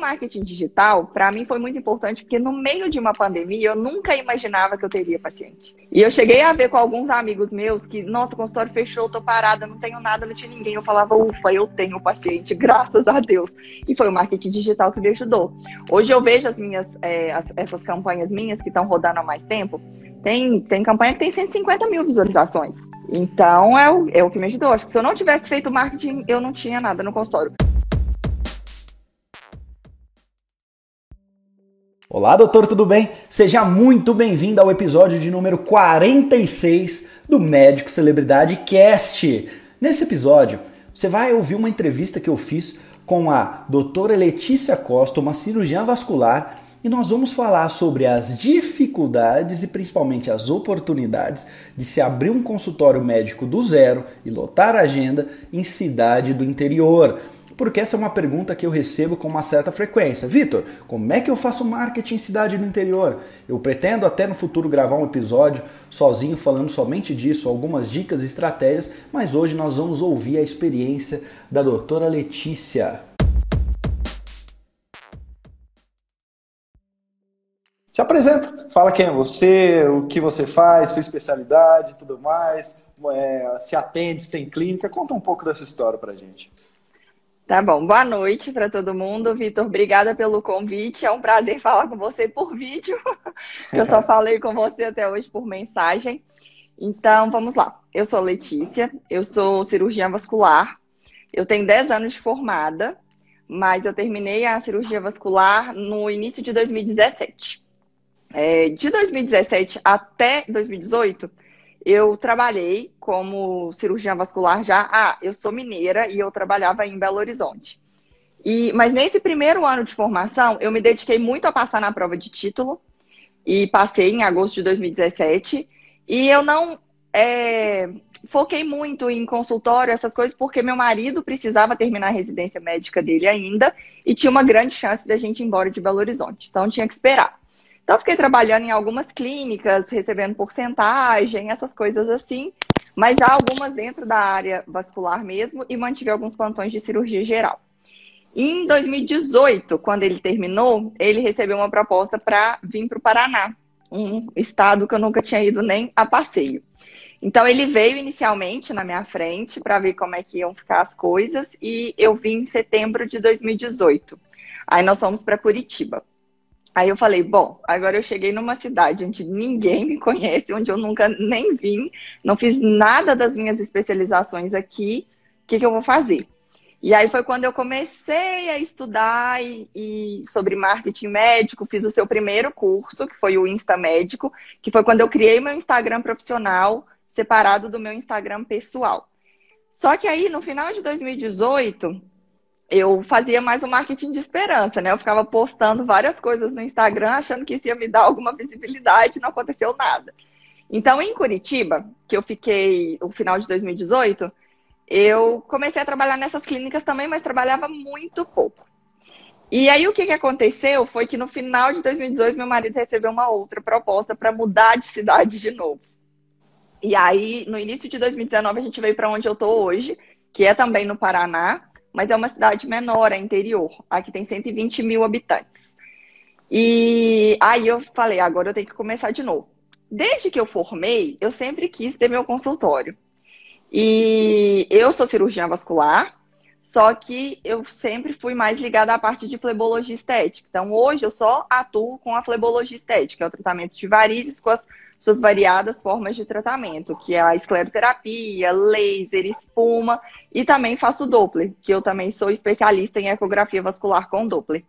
marketing digital, para mim, foi muito importante, porque no meio de uma pandemia, eu nunca imaginava que eu teria paciente. E eu cheguei a ver com alguns amigos meus que, nossa, o consultório fechou, tô parada, não tenho nada, não tinha ninguém. Eu falava, ufa, eu tenho paciente, graças a Deus. E foi o marketing digital que me ajudou. Hoje eu vejo as minhas, é, as, essas campanhas minhas que estão rodando há mais tempo, tem, tem campanha que tem 150 mil visualizações. Então é o, é o que me ajudou. Acho que se eu não tivesse feito marketing, eu não tinha nada no consultório. Olá, doutor, tudo bem? Seja muito bem-vindo ao episódio de número 46 do Médico Celebridade Cast. Nesse episódio, você vai ouvir uma entrevista que eu fiz com a doutora Letícia Costa, uma cirurgiã vascular, e nós vamos falar sobre as dificuldades e principalmente as oportunidades de se abrir um consultório médico do zero e lotar a agenda em cidade do interior porque essa é uma pergunta que eu recebo com uma certa frequência. Vitor, como é que eu faço marketing em cidade do interior? Eu pretendo até no futuro gravar um episódio sozinho falando somente disso, algumas dicas e estratégias, mas hoje nós vamos ouvir a experiência da doutora Letícia. Se apresenta, fala quem é você, o que você faz, sua especialidade, tudo mais, é, se atende, se tem clínica, conta um pouco dessa história pra gente. Tá bom, boa noite para todo mundo. Vitor, obrigada pelo convite. É um prazer falar com você por vídeo. Eu só falei com você até hoje por mensagem. Então, vamos lá. Eu sou Letícia, eu sou cirurgiã vascular. Eu tenho 10 anos de formada, mas eu terminei a cirurgia vascular no início de 2017. É, de 2017 até 2018, eu trabalhei como cirurgiã vascular já. Ah, eu sou mineira e eu trabalhava em Belo Horizonte. E, mas nesse primeiro ano de formação, eu me dediquei muito a passar na prova de título e passei em agosto de 2017. E eu não é, foquei muito em consultório, essas coisas, porque meu marido precisava terminar a residência médica dele ainda e tinha uma grande chance da gente ir embora de Belo Horizonte. Então tinha que esperar. Então, fiquei trabalhando em algumas clínicas, recebendo porcentagem, essas coisas assim, mas já algumas dentro da área vascular mesmo, e mantive alguns plantões de cirurgia geral. Em 2018, quando ele terminou, ele recebeu uma proposta para vir para o Paraná, um estado que eu nunca tinha ido nem a passeio. Então ele veio inicialmente na minha frente para ver como é que iam ficar as coisas e eu vim em setembro de 2018. Aí nós fomos para Curitiba. Aí eu falei, bom, agora eu cheguei numa cidade onde ninguém me conhece, onde eu nunca nem vim, não fiz nada das minhas especializações aqui, o que, que eu vou fazer? E aí foi quando eu comecei a estudar e, e, sobre marketing médico, fiz o seu primeiro curso, que foi o Insta Médico, que foi quando eu criei meu Instagram profissional separado do meu Instagram pessoal. Só que aí, no final de 2018, eu fazia mais um marketing de esperança, né? Eu ficava postando várias coisas no Instagram, achando que isso ia me dar alguma visibilidade, não aconteceu nada. Então, em Curitiba, que eu fiquei o final de 2018, eu comecei a trabalhar nessas clínicas também, mas trabalhava muito pouco. E aí o que, que aconteceu foi que no final de 2018 meu marido recebeu uma outra proposta para mudar de cidade de novo. E aí no início de 2019 a gente veio para onde eu estou hoje, que é também no Paraná, mas é uma cidade menor, é interior. Aqui tem 120 mil habitantes. E aí eu falei, agora eu tenho que começar de novo. Desde que eu formei, eu sempre quis ter meu consultório. E eu sou cirurgiã vascular, só que eu sempre fui mais ligada à parte de flebologia estética. Então, hoje eu só atuo com a flebologia estética, é o tratamento de varizes com as suas variadas formas de tratamento, que é a escleroterapia, laser, espuma, e também faço Doppler, que eu também sou especialista em ecografia vascular com Doppler.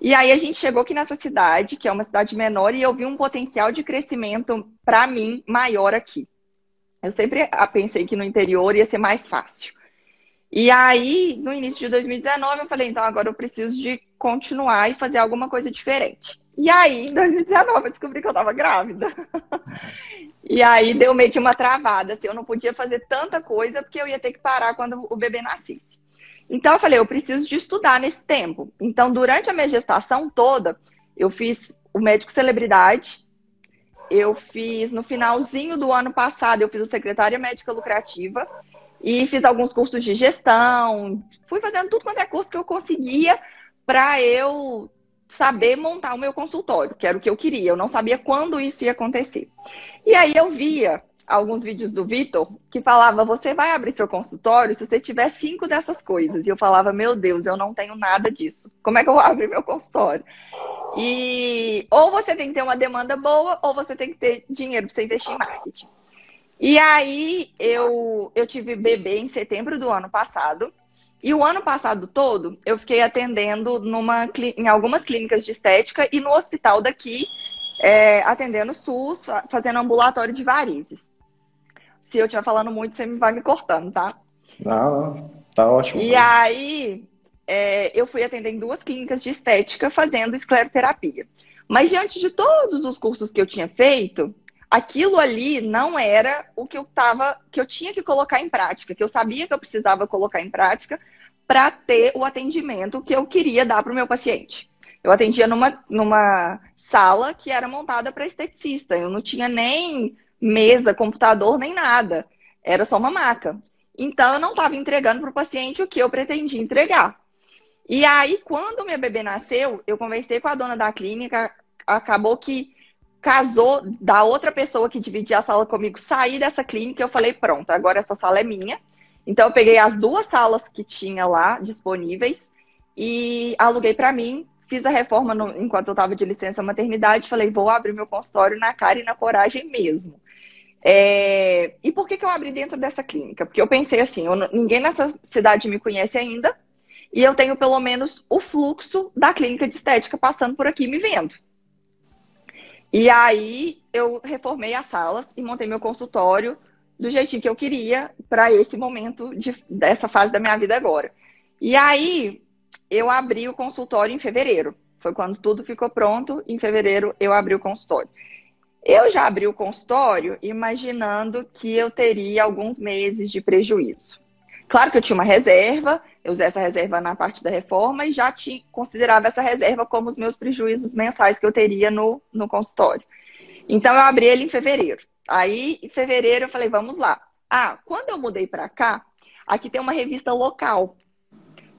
E aí a gente chegou aqui nessa cidade, que é uma cidade menor, e eu vi um potencial de crescimento, para mim, maior aqui. Eu sempre pensei que no interior ia ser mais fácil. E aí, no início de 2019, eu falei, então agora eu preciso de continuar e fazer alguma coisa diferente. E aí, em 2019, eu descobri que eu estava grávida. e aí deu meio que uma travada, assim, eu não podia fazer tanta coisa porque eu ia ter que parar quando o bebê nascesse. Então eu falei, eu preciso de estudar nesse tempo. Então, durante a minha gestação toda, eu fiz o médico celebridade, eu fiz no finalzinho do ano passado, eu fiz o secretária médica lucrativa e fiz alguns cursos de gestão, fui fazendo tudo quanto é curso que eu conseguia para eu saber montar o meu consultório, que era o que eu queria. Eu não sabia quando isso ia acontecer. E aí eu via alguns vídeos do Vitor que falava: você vai abrir seu consultório se você tiver cinco dessas coisas. E eu falava: meu Deus, eu não tenho nada disso. Como é que eu abrir meu consultório? E ou você tem que ter uma demanda boa, ou você tem que ter dinheiro para você investir em marketing. E aí eu, eu tive bebê em setembro do ano passado. E o ano passado todo eu fiquei atendendo numa, em algumas clínicas de estética e no hospital daqui, é, atendendo SUS, fazendo ambulatório de varizes. Se eu estiver falando muito, você vai me cortando, tá? Não, tá ótimo. E aí é, eu fui atender em duas clínicas de estética fazendo escleroterapia. Mas diante de todos os cursos que eu tinha feito, aquilo ali não era o que eu tava, que eu tinha que colocar em prática, que eu sabia que eu precisava colocar em prática para ter o atendimento que eu queria dar para o meu paciente. Eu atendia numa, numa sala que era montada para esteticista. Eu não tinha nem mesa, computador, nem nada. Era só uma maca. Então, eu não estava entregando para o paciente o que eu pretendia entregar. E aí, quando minha bebê nasceu, eu conversei com a dona da clínica, acabou que casou da outra pessoa que dividia a sala comigo sair dessa clínica. Eu falei, pronto, agora essa sala é minha. Então, eu peguei as duas salas que tinha lá disponíveis e aluguei para mim. Fiz a reforma no, enquanto eu estava de licença maternidade. Falei, vou abrir meu consultório na cara e na coragem mesmo. É... E por que, que eu abri dentro dessa clínica? Porque eu pensei assim: eu, ninguém nessa cidade me conhece ainda. E eu tenho pelo menos o fluxo da clínica de estética passando por aqui me vendo. E aí eu reformei as salas e montei meu consultório do jeitinho que eu queria para esse momento de, dessa fase da minha vida agora. E aí eu abri o consultório em fevereiro. Foi quando tudo ficou pronto. Em fevereiro eu abri o consultório. Eu já abri o consultório imaginando que eu teria alguns meses de prejuízo. Claro que eu tinha uma reserva, eu usei essa reserva na parte da reforma e já tinha, considerava essa reserva como os meus prejuízos mensais que eu teria no, no consultório. Então eu abri ele em fevereiro. Aí, em fevereiro, eu falei, vamos lá. Ah, quando eu mudei para cá, aqui tem uma revista local,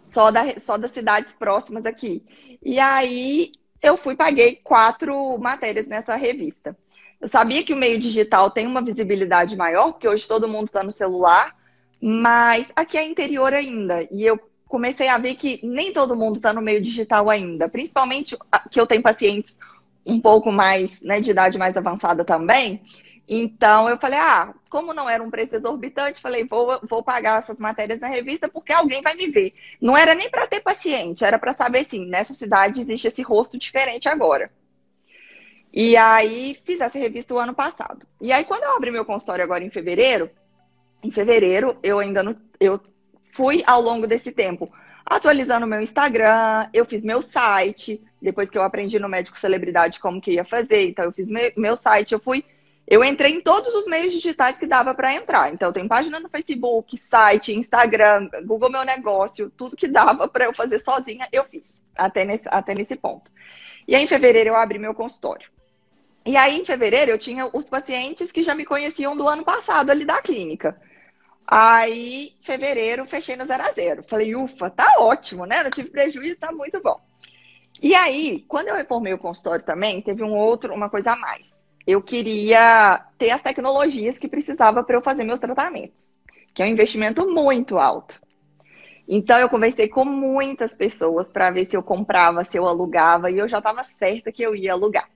só, da, só das cidades próximas aqui. E aí eu fui paguei quatro matérias nessa revista. Eu sabia que o meio digital tem uma visibilidade maior, porque hoje todo mundo está no celular, mas aqui é interior ainda. E eu comecei a ver que nem todo mundo está no meio digital ainda. Principalmente que eu tenho pacientes um pouco mais, né, de idade mais avançada também. Então eu falei, ah, como não era um preço exorbitante, falei, vou, vou pagar essas matérias na revista porque alguém vai me ver. Não era nem para ter paciente, era para saber assim, nessa cidade existe esse rosto diferente agora. E aí fiz essa revista o ano passado. E aí quando eu abri meu consultório agora em fevereiro, em fevereiro eu ainda não, eu fui ao longo desse tempo atualizando meu Instagram, eu fiz meu site, depois que eu aprendi no médico celebridade como que ia fazer, então eu fiz meu, meu site, eu fui eu entrei em todos os meios digitais que dava para entrar. Então, tem página no Facebook, site, Instagram, Google Meu Negócio, tudo que dava para eu fazer sozinha, eu fiz, até nesse, até nesse ponto. E aí, em fevereiro, eu abri meu consultório. E aí, em fevereiro, eu tinha os pacientes que já me conheciam do ano passado ali da clínica. Aí, fevereiro, fechei no zero a zero. Falei, ufa, tá ótimo, né? Não tive prejuízo, tá muito bom. E aí, quando eu reformei o consultório também, teve um outro, uma coisa a mais eu queria ter as tecnologias que precisava para eu fazer meus tratamentos, que é um investimento muito alto. Então eu conversei com muitas pessoas para ver se eu comprava, se eu alugava, e eu já estava certa que eu ia alugar.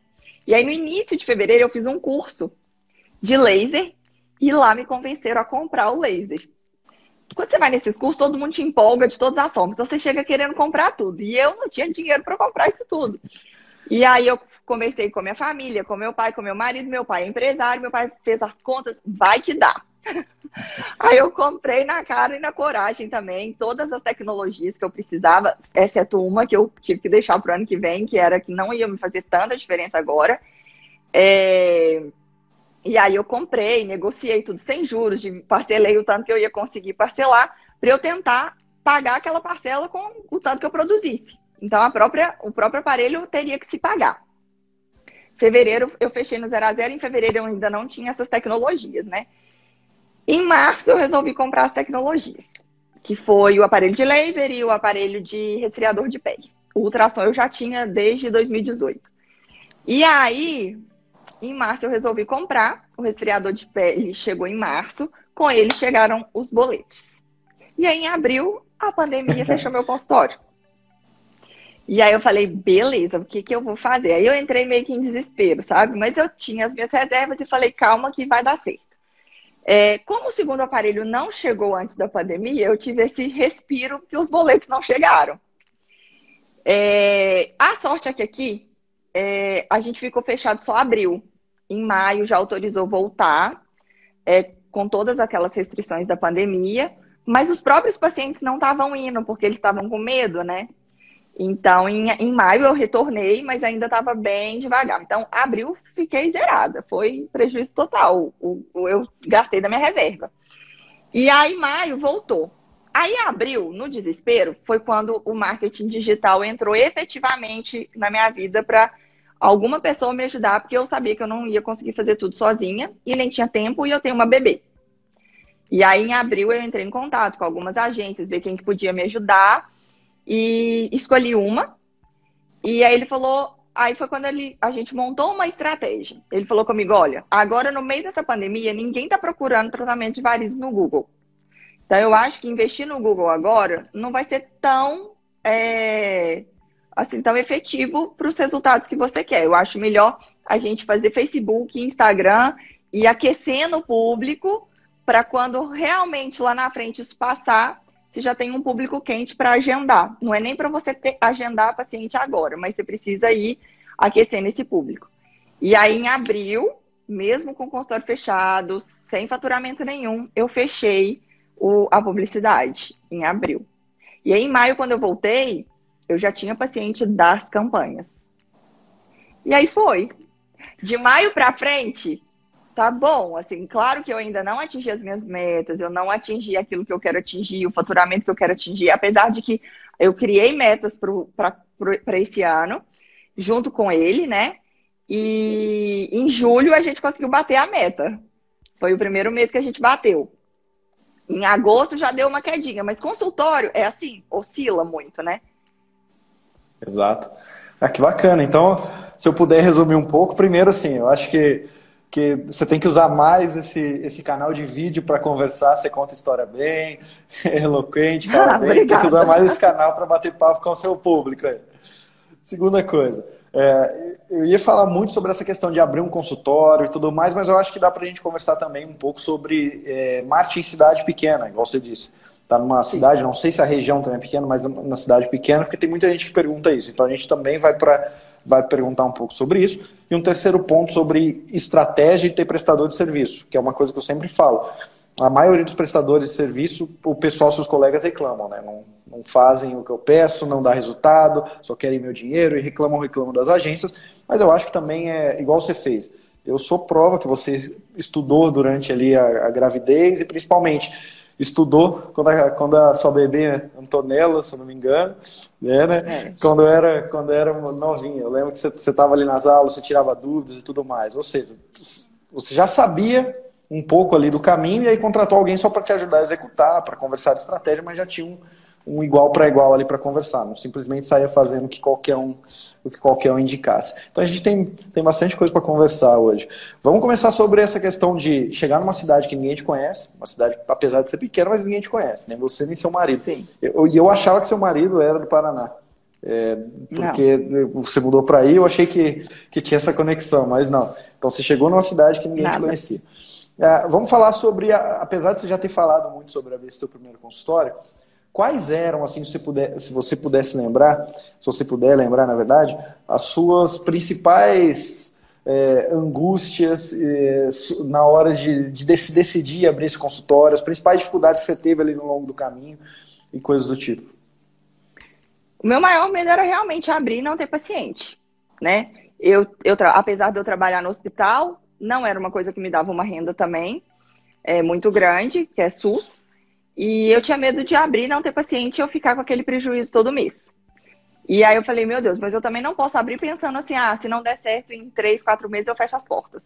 E aí no início de fevereiro eu fiz um curso de laser e lá me convenceram a comprar o laser. Quando você vai nesses cursos, todo mundo te empolga de todas as formas. Então você chega querendo comprar tudo. E eu não tinha dinheiro para comprar isso tudo. E aí eu conversei com minha família, com meu pai, com meu marido, meu pai é empresário, meu pai fez as contas, vai que dá. Aí eu comprei na cara e na coragem também todas as tecnologias que eu precisava, exceto uma que eu tive que deixar para o ano que vem, que era que não ia me fazer tanta diferença agora. É... E aí eu comprei, negociei tudo sem juros, parcelei o tanto que eu ia conseguir parcelar, para eu tentar pagar aquela parcela com o tanto que eu produzisse. Então, a própria, o próprio aparelho teria que se pagar. Fevereiro eu fechei no zero a zero, em fevereiro eu ainda não tinha essas tecnologias, né? Em março eu resolvi comprar as tecnologias, que foi o aparelho de laser e o aparelho de resfriador de pele. O ultrassom eu já tinha desde 2018. E aí, em março eu resolvi comprar. O resfriador de pele chegou em março. Com ele chegaram os boletes. E aí, em abril, a pandemia fechou meu consultório. E aí eu falei, beleza, o que, que eu vou fazer? Aí eu entrei meio que em desespero, sabe? Mas eu tinha as minhas reservas e falei, calma que vai dar certo. É, como o segundo aparelho não chegou antes da pandemia, eu tive esse respiro que os boletos não chegaram. É, a sorte é que aqui é, a gente ficou fechado só abril. Em maio já autorizou voltar, é, com todas aquelas restrições da pandemia, mas os próprios pacientes não estavam indo, porque eles estavam com medo, né? Então, em, em maio eu retornei, mas ainda estava bem devagar. Então, abril fiquei zerada, foi prejuízo total. O, o, eu gastei da minha reserva. E aí, maio voltou. Aí, abril, no desespero, foi quando o marketing digital entrou efetivamente na minha vida para alguma pessoa me ajudar, porque eu sabia que eu não ia conseguir fazer tudo sozinha e nem tinha tempo e eu tenho uma bebê. E aí, em abril, eu entrei em contato com algumas agências, ver quem que podia me ajudar e escolhi uma. E aí ele falou, aí foi quando ele, a gente montou uma estratégia. Ele falou comigo, olha, agora no meio dessa pandemia, ninguém está procurando tratamento de varizes no Google. Então eu acho que investir no Google agora não vai ser tão é, assim tão efetivo para os resultados que você quer. Eu acho melhor a gente fazer Facebook, Instagram e aquecendo o público para quando realmente lá na frente isso passar, você já tem um público quente para agendar. Não é nem para você ter, agendar paciente agora, mas você precisa ir aquecendo esse público. E aí, em abril, mesmo com o consultório fechado, sem faturamento nenhum, eu fechei o, a publicidade em abril. E aí, em maio, quando eu voltei, eu já tinha paciente das campanhas. E aí foi. De maio para frente, tá bom, assim, claro que eu ainda não atingi as minhas metas, eu não atingi aquilo que eu quero atingir, o faturamento que eu quero atingir, apesar de que eu criei metas para esse ano, junto com ele, né? E em julho a gente conseguiu bater a meta. Foi o primeiro mês que a gente bateu. Em agosto já deu uma quedinha, mas consultório é assim, oscila muito, né? Exato. Ah, que bacana. Então, se eu puder resumir um pouco, primeiro assim, eu acho que que você tem que usar mais esse, esse canal de vídeo para conversar, você conta história bem, é eloquente, fala ah, bem, obrigada. tem que usar mais esse canal para bater papo com o seu público. Segunda coisa, é, eu ia falar muito sobre essa questão de abrir um consultório e tudo mais, mas eu acho que dá para a gente conversar também um pouco sobre é, marketing em cidade pequena, igual você disse. Está numa Sim. cidade, não sei se a região também é pequena, mas na cidade pequena, porque tem muita gente que pergunta isso. Então a gente também vai para vai perguntar um pouco sobre isso. E um terceiro ponto sobre estratégia e ter prestador de serviço, que é uma coisa que eu sempre falo. A maioria dos prestadores de serviço, o pessoal, seus colegas reclamam, né? Não, não fazem o que eu peço, não dá resultado, só querem meu dinheiro e reclamam, reclamam das agências. Mas eu acho que também é igual você fez. Eu sou prova que você estudou durante ali a, a gravidez e principalmente estudou quando a, quando a sua bebê Antonella, se eu não me engano, né, né? É. Quando era quando era novinha. Eu lembro que você estava ali nas aulas, você tirava dúvidas e tudo mais. Ou seja, você já sabia um pouco ali do caminho e aí contratou alguém só para te ajudar a executar, para conversar de estratégia, mas já tinha um, um igual para igual ali para conversar, não simplesmente saía fazendo o que qualquer um o que qualquer um indicasse. Então a gente tem, tem bastante coisa para conversar hoje. Vamos começar sobre essa questão de chegar numa cidade que ninguém te conhece, uma cidade, apesar de ser pequena, mas ninguém te conhece, nem você nem seu marido. E eu, eu, achava que seu marido era do Paraná. É, porque não. você mudou para aí, eu achei que, que tinha essa conexão, mas não. Então você chegou numa cidade que ninguém Nada. te conhecia. É, vamos falar sobre, a, apesar de você já ter falado muito sobre abrir esse teu primeiro consultório, Quais eram, assim, se puder, se você pudesse lembrar, se você puder lembrar, na verdade, as suas principais é, angústias é, na hora de, de decidir abrir esse consultório, as principais dificuldades que você teve ali no longo do caminho e coisas do tipo? O meu maior medo era realmente abrir e não ter paciente, né? Eu, eu apesar de eu trabalhar no hospital, não era uma coisa que me dava uma renda também é, muito grande, que é SUS. E eu tinha medo de abrir, não ter paciente e eu ficar com aquele prejuízo todo mês. E aí eu falei, meu Deus, mas eu também não posso abrir pensando assim, ah, se não der certo em três, quatro meses eu fecho as portas.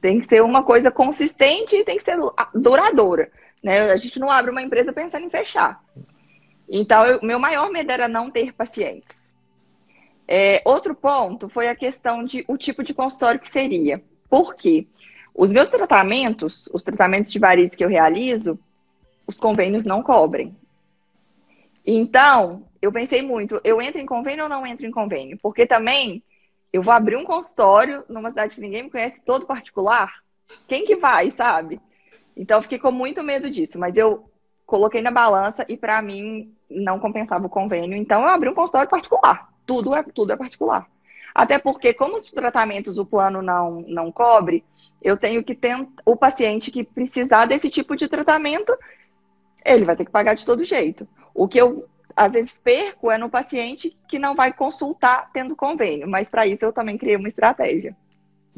Tem que ser uma coisa consistente e tem que ser duradoura. Né? A gente não abre uma empresa pensando em fechar. Então, o meu maior medo era não ter pacientes. É, outro ponto foi a questão de o tipo de consultório que seria. Por quê? Os meus tratamentos, os tratamentos de varizes que eu realizo, os convênios não cobrem. Então, eu pensei muito, eu entro em convênio ou não entro em convênio? Porque também eu vou abrir um consultório numa cidade que ninguém me conhece, todo particular. Quem que vai, sabe? Então, fiquei com muito medo disso, mas eu coloquei na balança e para mim não compensava o convênio. Então, eu abri um consultório particular. Tudo é, tudo é particular. Até porque, como os tratamentos o plano não, não cobre, eu tenho que ter o paciente que precisar desse tipo de tratamento, ele vai ter que pagar de todo jeito. O que eu às vezes perco é no paciente que não vai consultar tendo convênio, mas para isso eu também criei uma estratégia.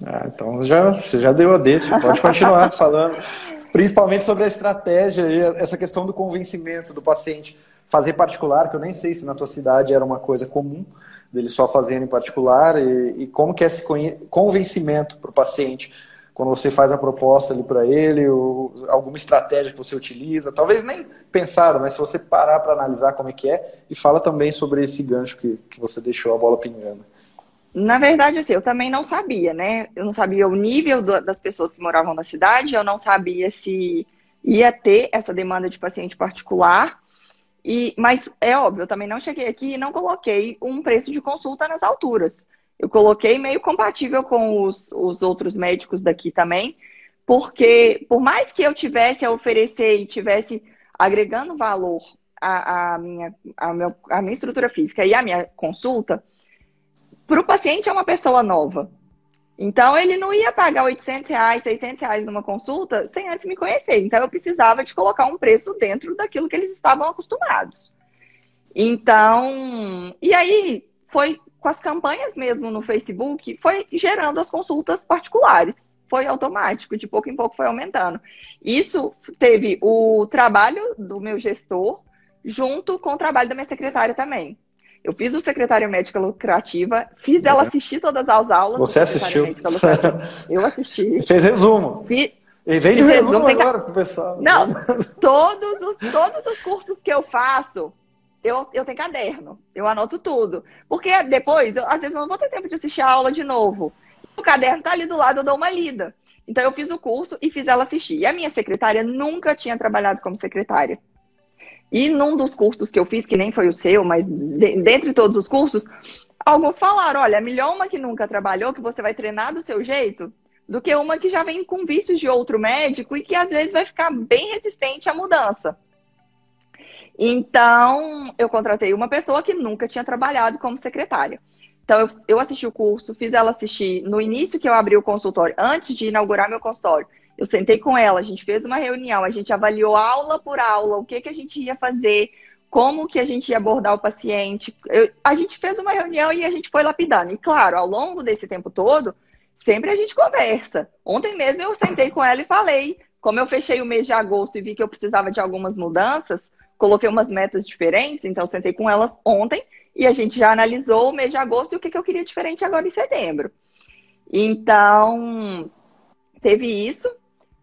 Ah, então já, você já deu a deixa, pode continuar falando, principalmente sobre a estratégia e essa questão do convencimento do paciente fazer particular, que eu nem sei se na tua cidade era uma coisa comum, dele só fazendo em particular, e, e como que é esse convencimento para o paciente quando você faz a proposta ali para ele, ou alguma estratégia que você utiliza, talvez nem pensado, mas se você parar para analisar como é que é, e fala também sobre esse gancho que, que você deixou a bola pingando. Na verdade, assim, eu também não sabia, né? Eu não sabia o nível do, das pessoas que moravam na cidade, eu não sabia se ia ter essa demanda de paciente particular, e, mas é óbvio, eu também não cheguei aqui e não coloquei um preço de consulta nas alturas. Eu coloquei meio compatível com os, os outros médicos daqui também, porque por mais que eu tivesse a oferecer e tivesse agregando valor à, à minha, à, meu, à minha estrutura física e à minha consulta, para o paciente é uma pessoa nova. Então, ele não ia pagar 800 reais, 600 reais numa consulta sem antes me conhecer. Então, eu precisava de colocar um preço dentro daquilo que eles estavam acostumados. Então, e aí foi com as campanhas mesmo no Facebook, foi gerando as consultas particulares. Foi automático, de pouco em pouco foi aumentando. Isso teve o trabalho do meu gestor junto com o trabalho da minha secretária também. Eu fiz o secretário médica lucrativa, fiz ela assistir todas as aulas. Você assistiu? Eu assisti. Fez resumo. Fiz, e vende resumo, resumo agora pro pessoal. Não, todos os, todos os cursos que eu faço, eu, eu tenho caderno. Eu anoto tudo. Porque depois, eu, às vezes, eu não vou ter tempo de assistir a aula de novo. O caderno tá ali do lado, eu dou uma lida. Então, eu fiz o curso e fiz ela assistir. E a minha secretária nunca tinha trabalhado como secretária. E num dos cursos que eu fiz, que nem foi o seu, mas de, dentre todos os cursos, alguns falaram: olha, melhor uma que nunca trabalhou, que você vai treinar do seu jeito, do que uma que já vem com vícios de outro médico e que às vezes vai ficar bem resistente à mudança. Então, eu contratei uma pessoa que nunca tinha trabalhado como secretária. Então, eu, eu assisti o curso, fiz ela assistir no início que eu abri o consultório, antes de inaugurar meu consultório. Eu sentei com ela, a gente fez uma reunião, a gente avaliou aula por aula, o que, que a gente ia fazer, como que a gente ia abordar o paciente. Eu, a gente fez uma reunião e a gente foi lapidando. E claro, ao longo desse tempo todo, sempre a gente conversa. Ontem mesmo eu sentei com ela e falei, como eu fechei o mês de agosto e vi que eu precisava de algumas mudanças, coloquei umas metas diferentes, então sentei com elas ontem e a gente já analisou o mês de agosto e o que, que eu queria diferente agora em setembro. Então, teve isso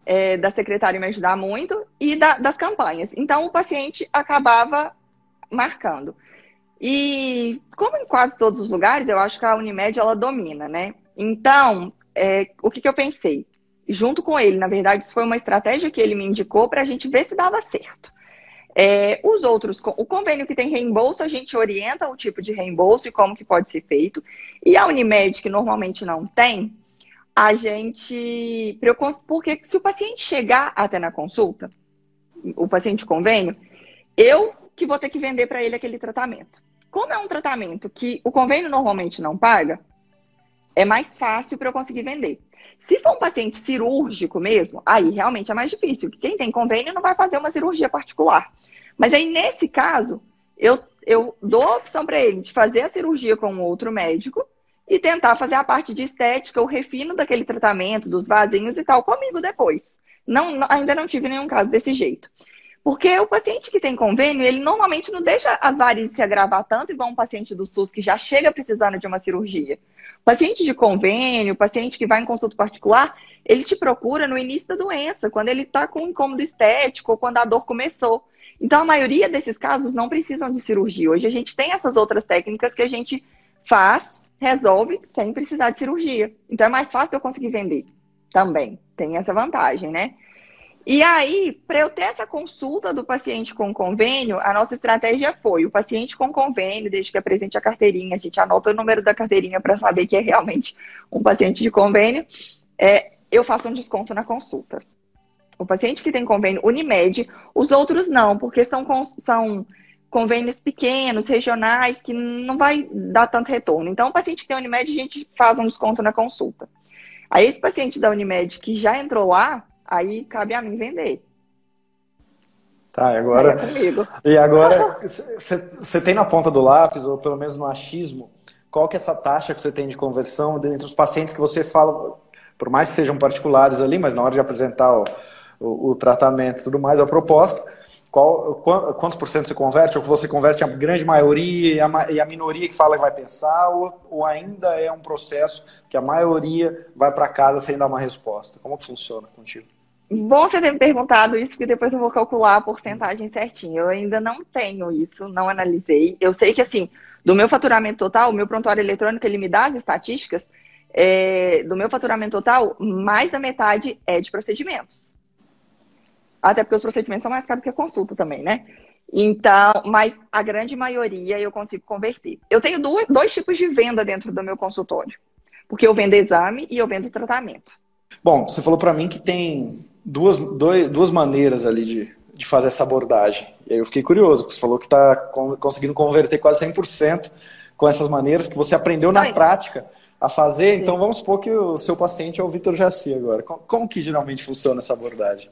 é, da secretária me ajudar muito e da, das campanhas. Então, o paciente acabava marcando. E, como em quase todos os lugares, eu acho que a Unimed, ela domina, né? Então, é, o que, que eu pensei? Junto com ele, na verdade, isso foi uma estratégia que ele me indicou para a gente ver se dava certo. É, os outros, o convênio que tem reembolso, a gente orienta o tipo de reembolso e como que pode ser feito. E a Unimed, que normalmente não tem, a gente. Porque se o paciente chegar até na consulta, o paciente convênio, eu que vou ter que vender para ele aquele tratamento. Como é um tratamento que o convênio normalmente não paga, é mais fácil para eu conseguir vender. Se for um paciente cirúrgico mesmo, aí realmente é mais difícil, porque quem tem convênio não vai fazer uma cirurgia particular. Mas aí, nesse caso, eu, eu dou a opção para ele de fazer a cirurgia com outro médico e tentar fazer a parte de estética, o refino daquele tratamento, dos vasinhos e tal, comigo depois. Não, ainda não tive nenhum caso desse jeito. Porque o paciente que tem convênio, ele normalmente não deixa as varizes se agravar tanto, igual um paciente do SUS que já chega precisando de uma cirurgia. O paciente de convênio, paciente que vai em consulta particular, ele te procura no início da doença, quando ele está com um incômodo estético ou quando a dor começou. Então, a maioria desses casos não precisam de cirurgia. Hoje a gente tem essas outras técnicas que a gente faz, resolve sem precisar de cirurgia. Então é mais fácil eu conseguir vender também. Tem essa vantagem, né? E aí, para eu ter essa consulta do paciente com convênio, a nossa estratégia foi o paciente com convênio, desde que apresente a carteirinha, a gente anota o número da carteirinha para saber que é realmente um paciente de convênio, é, eu faço um desconto na consulta. O paciente que tem convênio Unimed, os outros não, porque são, são convênios pequenos, regionais, que não vai dar tanto retorno. Então, o paciente que tem Unimed, a gente faz um desconto na consulta. Aí, esse paciente da Unimed que já entrou lá, Aí cabe a mim vender. Tá, e agora. É e agora, você tem na ponta do lápis, ou pelo menos no achismo, qual que é essa taxa que você tem de conversão entre os pacientes que você fala, por mais que sejam particulares ali, mas na hora de apresentar o, o, o tratamento e tudo mais, a proposta, qual, quantos por cento você converte, ou você converte a grande maioria e a, e a minoria que fala que vai pensar, ou, ou, ainda é um processo que a maioria vai para casa sem dar uma resposta? Como que funciona contigo? Bom você ter me perguntado isso, porque depois eu vou calcular a porcentagem certinho. Eu ainda não tenho isso, não analisei. Eu sei que, assim, do meu faturamento total, o meu prontuário eletrônico, ele me dá as estatísticas, é, do meu faturamento total, mais da metade é de procedimentos. Até porque os procedimentos são mais caros que a consulta também, né? Então, mas a grande maioria eu consigo converter. Eu tenho dois, dois tipos de venda dentro do meu consultório. Porque eu vendo exame e eu vendo tratamento. Bom, você falou para mim que tem duas, dois, duas maneiras ali de, de fazer essa abordagem. E aí eu fiquei curioso, porque você falou que está conseguindo converter quase 100% com essas maneiras que você aprendeu na prática a fazer. Sim. Então vamos supor que o seu paciente é o Vitor Jaci agora. Como, como, que geralmente funciona essa abordagem?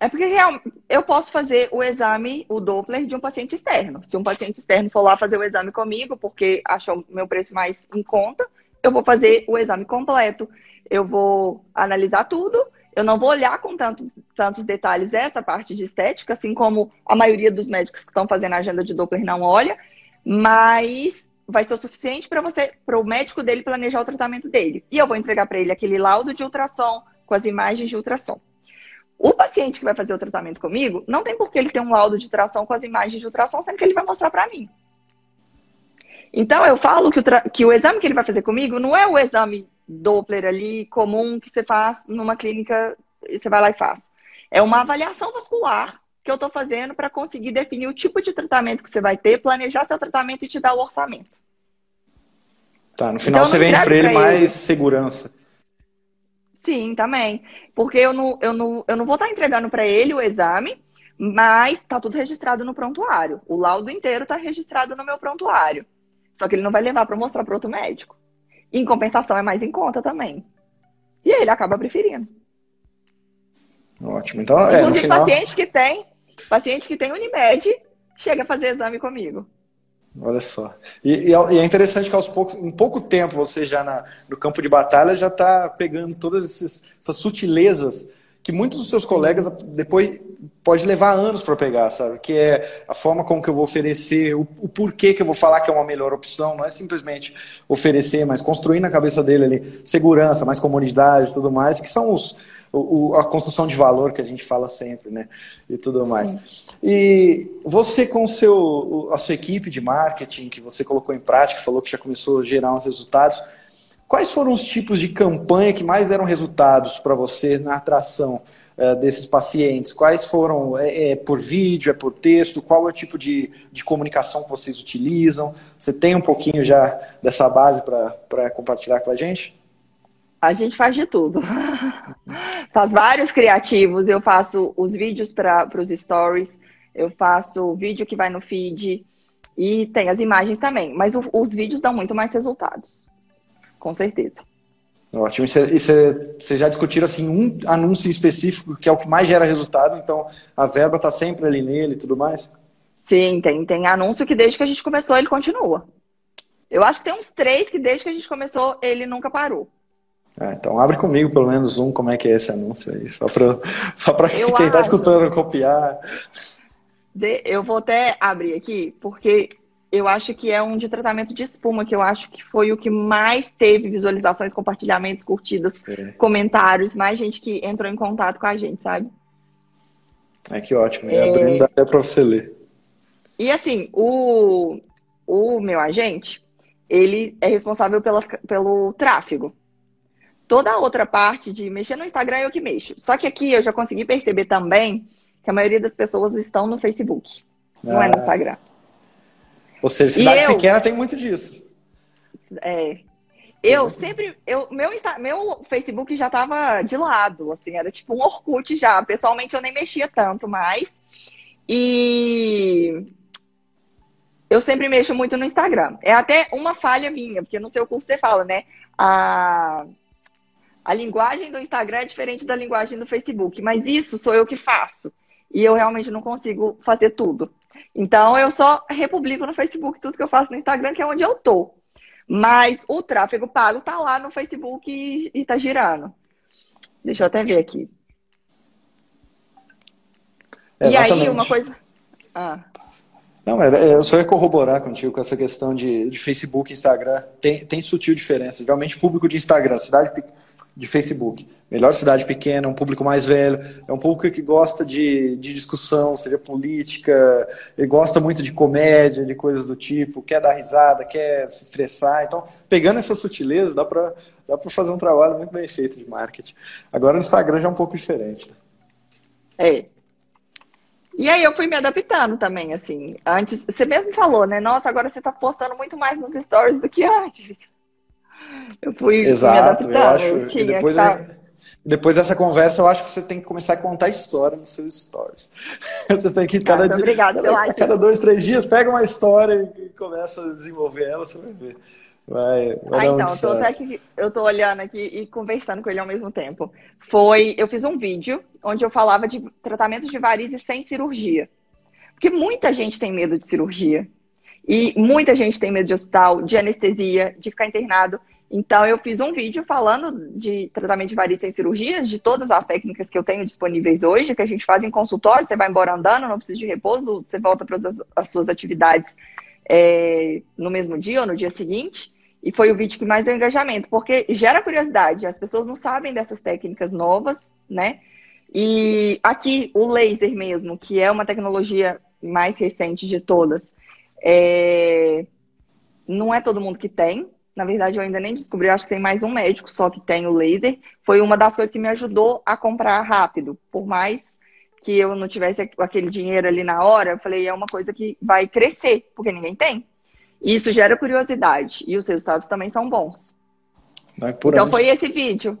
É porque real, eu posso fazer o exame, o Doppler, de um paciente externo. Se um paciente externo for lá fazer o exame comigo, porque achou meu preço mais em conta, eu vou fazer o exame completo. Eu vou analisar tudo eu não vou olhar com tantos, tantos detalhes essa parte de estética, assim como a maioria dos médicos que estão fazendo a agenda de Doppler não olha, mas vai ser o suficiente para você, para o médico dele planejar o tratamento dele. E eu vou entregar para ele aquele laudo de ultrassom com as imagens de ultrassom. O paciente que vai fazer o tratamento comigo, não tem por que ele ter um laudo de ultrassom com as imagens de ultrassom, sendo que ele vai mostrar para mim. Então, eu falo que o, que o exame que ele vai fazer comigo não é o exame Doppler ali comum que você faz numa clínica, você vai lá e faz. É uma avaliação vascular que eu estou fazendo para conseguir definir o tipo de tratamento que você vai ter, planejar seu tratamento e te dar o orçamento. Tá, no final então, você vende para ele mais segurança. Sim, também. Porque eu não, eu não, eu não vou estar tá entregando para ele o exame, mas está tudo registrado no prontuário. O laudo inteiro está registrado no meu prontuário. Só que ele não vai levar para mostrar para outro médico. Em compensação, é mais em conta também. E aí ele acaba preferindo. Ótimo. Então, é, Inclusive, final... paciente que tem, paciente que tem Unimed, chega a fazer exame comigo. Olha só. E, e, é interessante que aos poucos, em pouco tempo, você já na, no campo de batalha já está pegando todas esses, essas sutilezas que muitos dos seus colegas depois pode levar anos para pegar, sabe? Que é a forma como que eu vou oferecer, o, o, porquê que eu vou falar que é uma melhor opção, não é simplesmente oferecer, mas construir na cabeça dele ali segurança, mais comunidade, tudo mais, que são os o, a construção de valor que a gente fala sempre, né? E tudo mais. Sim. E você com seu, a sua equipe de marketing que você colocou em prática, falou que já começou a gerar uns resultados. Quais foram os tipos de campanha que mais deram resultados para você na atração uh, desses pacientes? Quais foram? É, é, por vídeo, é por texto? Qual é o tipo de, de comunicação que vocês utilizam? Você tem um pouquinho já dessa base para compartilhar com a gente? A gente faz de tudo. faz vários criativos. Eu faço os vídeos para os stories, eu faço o vídeo que vai no feed e tem as imagens também. Mas o, os vídeos dão muito mais resultados com certeza. Ótimo. E vocês já discutiram assim um anúncio específico que é o que mais gera resultado, então a verba está sempre ali nele e tudo mais? Sim, tem, tem anúncio que desde que a gente começou ele continua. Eu acho que tem uns três que desde que a gente começou ele nunca parou. É, então abre comigo pelo menos um, como é que é esse anúncio aí, só para quem está escutando copiar. De, eu vou até abrir aqui, porque eu acho que é um de tratamento de espuma, que eu acho que foi o que mais teve visualizações, compartilhamentos, curtidas, Sim. comentários, mais gente que entrou em contato com a gente, sabe? É que ótimo, é... abrindo até para você ler. E assim, o, o meu agente, ele é responsável pela, pelo tráfego. Toda a outra parte de mexer no Instagram é eu que mexo. Só que aqui eu já consegui perceber também que a maioria das pessoas estão no Facebook, ah. não é no ah. Instagram. Ou seja, cidade eu, pequena tem muito disso. É. Eu sempre, eu, meu, meu Facebook já estava de lado, assim, era tipo um Orkut já. Pessoalmente eu nem mexia tanto mais. E eu sempre mexo muito no Instagram. É até uma falha minha, porque no seu curso você fala, né? A, a linguagem do Instagram é diferente da linguagem do Facebook, mas isso sou eu que faço. E eu realmente não consigo fazer tudo. Então eu só republico no Facebook tudo que eu faço no Instagram, que é onde eu tô. Mas o tráfego pago tá lá no Facebook e, e tá girando. Deixa eu até ver aqui. e aí, uma coisa. Ah. Não, eu só ia corroborar contigo com essa questão de, de Facebook e Instagram. Tem, tem sutil diferença. Geralmente, público de Instagram, cidade de Facebook. Melhor cidade pequena, um público mais velho. É um público que gosta de, de discussão, seja política, ele gosta muito de comédia, de coisas do tipo, quer dar risada, quer se estressar. Então, pegando essa sutileza, dá para dá fazer um trabalho muito bem feito de marketing. Agora, no Instagram já é um pouco diferente. Né? É, e aí eu fui me adaptando também, assim. Antes, você mesmo falou, né? Nossa, agora você tá postando muito mais nos stories do que antes. Eu fui, Exato, me adaptando. Eu acho, eu depois, tá... depois dessa conversa, eu acho que você tem que começar a contar história nos seus stories. Você tem que cada dia. Obrigada, cada, cada dois, três dias, pega uma história e começa a desenvolver ela, você vai ver. Vai, vai ah, então, eu tô, até que, eu tô olhando aqui e conversando com ele ao mesmo tempo. Foi, eu fiz um vídeo onde eu falava de tratamento de varizes sem cirurgia. Porque muita gente tem medo de cirurgia. E muita gente tem medo de hospital, de anestesia, de ficar internado. Então, eu fiz um vídeo falando de tratamento de varizes sem cirurgia, de todas as técnicas que eu tenho disponíveis hoje, que a gente faz em consultório, você vai embora andando, não precisa de repouso, você volta para as suas atividades é, no mesmo dia ou no dia seguinte. E foi o vídeo que mais deu engajamento, porque gera curiosidade. As pessoas não sabem dessas técnicas novas, né? E aqui o laser mesmo, que é uma tecnologia mais recente de todas, é... não é todo mundo que tem. Na verdade, eu ainda nem descobri, acho que tem mais um médico só que tem o laser. Foi uma das coisas que me ajudou a comprar rápido. Por mais que eu não tivesse aquele dinheiro ali na hora, eu falei, é uma coisa que vai crescer, porque ninguém tem. E isso gera curiosidade. E os resultados também são bons. É então onde? foi esse vídeo.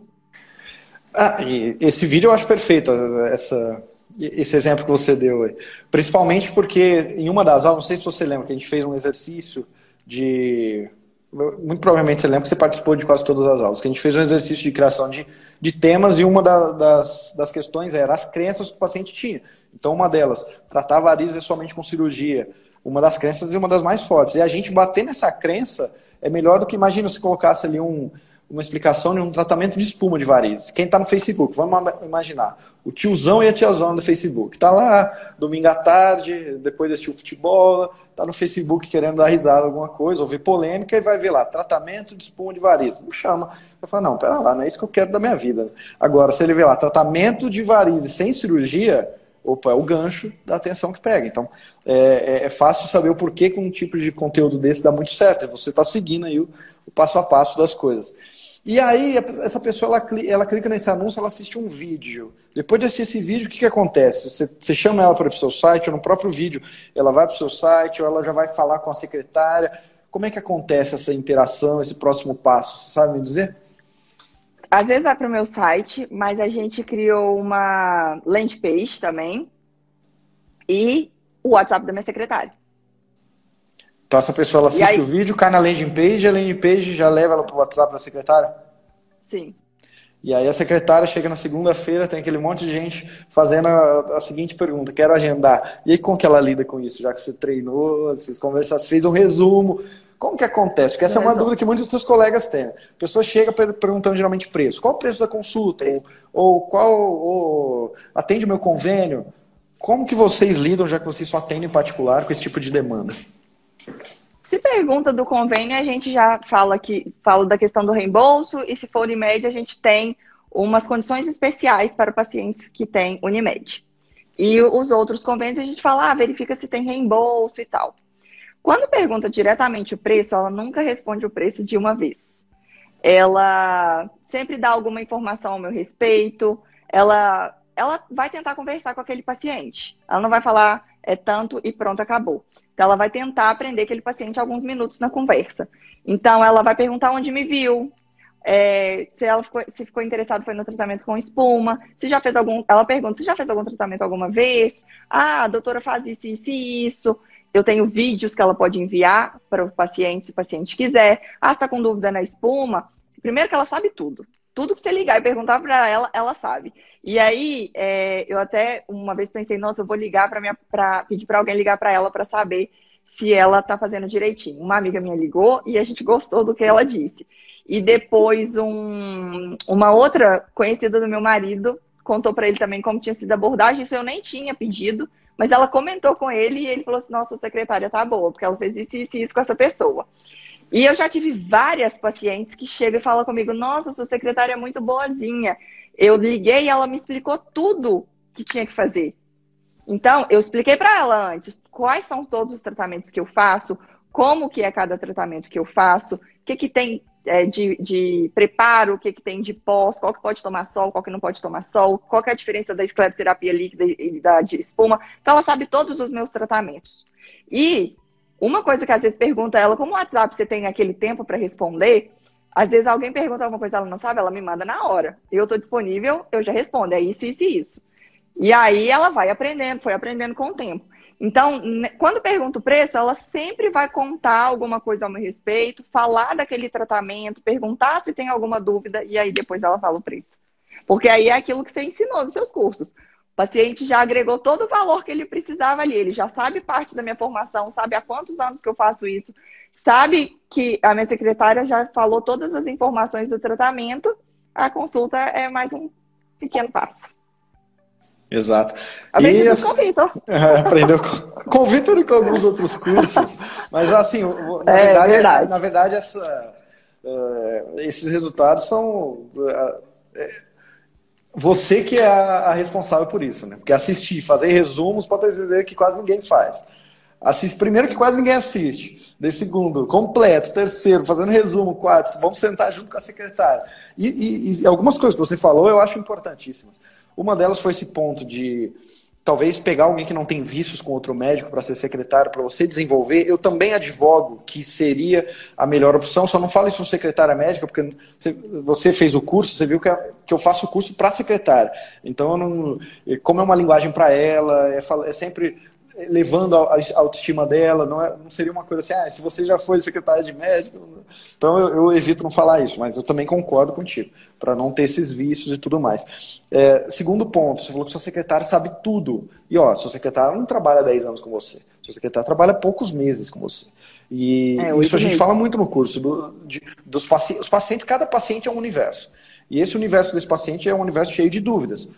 Ah, esse vídeo eu acho perfeito, essa, esse exemplo que você deu aí. Principalmente porque em uma das aulas, não sei se você lembra, que a gente fez um exercício de. Muito provavelmente você lembra que você participou de quase todas as aulas, que a gente fez um exercício de criação de, de temas e uma da, das, das questões era as crenças que o paciente tinha. Então, uma delas, tratar varizes somente com cirurgia uma das crenças e uma das mais fortes. E a gente bater nessa crença é melhor do que, imagina, se colocasse ali um, uma explicação de um tratamento de espuma de varizes. Quem está no Facebook, vamos imaginar, o tiozão e a tiazona do Facebook. Está lá, domingo à tarde, depois desse futebol, está no Facebook querendo dar risada alguma coisa, ouvir polêmica e vai ver lá, tratamento de espuma de varizes. Não chama. Vai falar, não, pera lá, não é isso que eu quero da minha vida. Agora, se ele vê lá, tratamento de varizes sem cirurgia, opa, é o gancho da atenção que pega. Então, é, é, é fácil saber o porquê que um tipo de conteúdo desse dá muito certo. É você está seguindo aí o, o, passo a passo das coisas. E aí, essa pessoa, ela, ela clica nesse anúncio, ela assiste um vídeo. Depois de assistir esse vídeo, o que, que acontece? Você, você chama ela para o seu site, ou no próprio vídeo, ela vai para o seu site, ou ela já vai falar com a secretária. Como é que acontece essa interação, esse próximo passo? Você sabe me dizer? Às vezes vai para o meu site, mas a gente criou uma landing page também e o WhatsApp da minha secretária. Então essa pessoa ela assiste aí... o vídeo, cai na landing page, a landing page já leva ela para o WhatsApp da secretária? Sim. E aí a secretária chega na segunda-feira, tem aquele monte de gente fazendo a, a, seguinte pergunta, quero agendar. E aí como que ela lida com isso? Já que você treinou, vocês conversaram, fez um resumo, como que acontece? Porque essa é uma dúvida que muitos dos seus colegas têm. A pessoa chega perguntando geralmente preço. Qual o preço da consulta? Ou, ou qual ou, atende o meu convênio? Como que vocês lidam, já que vocês só atendem em particular, com esse tipo de demanda? Se pergunta do convênio, a gente já fala que fala da questão do reembolso, e se for Unimed, a gente tem umas condições especiais para pacientes que têm Unimed. E os outros convênios a gente fala, ah, verifica se tem reembolso e tal. Quando pergunta diretamente o preço, ela nunca responde o preço de uma vez. Ela sempre dá alguma informação ao meu respeito, ela, ela vai tentar conversar com aquele paciente. Ela não vai falar é tanto e pronto, acabou. Então, ela vai tentar aprender aquele paciente alguns minutos na conversa. Então, ela vai perguntar onde me viu, é, se ela ficou, se ficou interessada foi no tratamento com espuma, se já fez algum, ela pergunta se já fez algum tratamento alguma vez, ah, a doutora faz isso, isso e isso, eu tenho vídeos que ela pode enviar para o paciente, se o paciente quiser, ah, está com dúvida na espuma, primeiro que ela sabe tudo, tudo que você ligar e perguntar para ela, ela sabe. E aí, é, eu até uma vez pensei, nossa, eu vou ligar para pedir para alguém ligar para ela para saber se ela está fazendo direitinho. Uma amiga minha ligou e a gente gostou do que ela disse. E depois um, uma outra conhecida do meu marido contou para ele também como tinha sido a abordagem. Isso eu nem tinha pedido, mas ela comentou com ele e ele falou assim: Nossa, secretária tá boa, porque ela fez isso e isso, isso com essa pessoa. E eu já tive várias pacientes que chegam e falam comigo: Nossa, sua secretária é muito boazinha. Eu liguei e ela me explicou tudo que tinha que fazer. Então, eu expliquei para ela antes quais são todos os tratamentos que eu faço, como que é cada tratamento que eu faço, o que, que tem é, de, de, preparo, o que, que tem de pós, qual que pode tomar sol, qual que não pode tomar sol, qual que é a diferença da escleroterapia líquida e da de espuma. Então, ela sabe todos os meus tratamentos. E uma coisa que às vezes pergunta ela, como o WhatsApp você tem aquele tempo para responder, às vezes alguém pergunta alguma coisa ela não sabe, ela me manda na hora. Eu estou disponível, eu já respondo, é isso, isso e isso. E aí ela vai aprendendo, foi aprendendo com o tempo. Então, quando pergunta o preço, ela sempre vai contar alguma coisa ao meu respeito, falar daquele tratamento, perguntar se tem alguma dúvida, e aí depois ela fala o preço. Porque aí é aquilo que você ensinou nos seus cursos. O paciente já agregou todo o valor que ele precisava ali, ele já sabe parte da minha formação, sabe há quantos anos que eu faço isso, sabe que a minha secretária já falou todas as informações do tratamento, a consulta é mais um pequeno passo. Exato. Aprendi e, com o Vitor. É, aprendeu com, com o Vitor e com alguns outros cursos. Mas assim, na é, verdade, verdade. na verdade essa, uh, esses resultados são. Uh, você que é a, a, responsável por isso, né? Porque assistir, fazer resumos, pode dizer que quase ninguém faz. Assiste, primeiro que quase ninguém assiste. Segundo, completo. Terceiro, fazendo resumo. Quarto, vamos sentar junto com a secretária. E, e, e algumas coisas que você falou eu acho importantíssimas. Uma delas foi esse ponto de talvez pegar alguém que não tem vícios com outro médico para ser secretário, para você desenvolver. Eu também advogo que seria a melhor opção, só não falo isso no secretária médica, porque você fez o curso, você viu que eu faço o curso para secretária. Então, não, como é uma linguagem para ela, é, é sempre levando a, autoestima dela, não, é, não seria uma coisa assim, ah, se você já foi secretária de médico. Então eu, eu, evito não falar isso, mas eu também concordo contigo, para não ter esses vícios e tudo mais. É, segundo ponto, você falou que sua secretária sabe tudo. E ó, sua secretária não trabalha 10 anos com você, sua secretária trabalha poucos meses com você. E é, isso a gente fala muito no curso, do, de, dos paci os pacientes, cada paciente é um universo. E esse universo desse paciente é um universo cheio de dúvidas.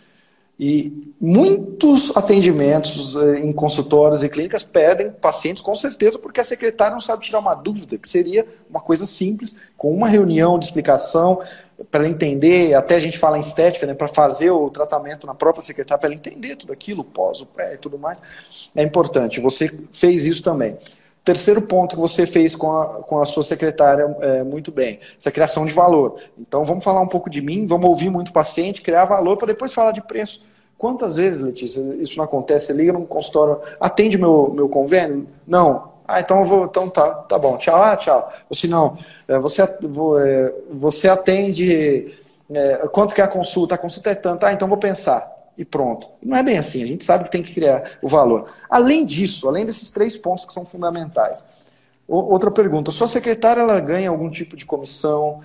E muitos atendimentos eh, em consultórios e clínicas perdem pacientes, com certeza, porque a secretária não sabe tirar uma dúvida, que seria uma coisa simples, com uma reunião de explicação, para ela entender, até a gente fala em estética, né, para fazer o tratamento na própria secretária, para ela entender tudo aquilo, pós, o pré e tudo mais. É importante. Você fez isso também. Terceiro ponto que você fez com a, com a sua secretária é, muito bem, essa criação de valor. Então vamos falar um pouco de mim, vamos ouvir muito paciente, criar valor para depois falar de preço. Quantas vezes, Letícia, isso não acontece? Liga num consultório, atende meu, meu convênio? Não. Ah, então vou, então tá, tá bom, tchau, ah, tchau. Ou se não, é, você, é, você atende, é, quanto que é a consulta? A consulta é tanto, ah, então vou pensar. E pronto. Não é bem assim, a gente sabe que tem que criar o valor. Além disso, além desses três pontos que são fundamentais, outra pergunta, sua secretária ela ganha algum tipo de comissão,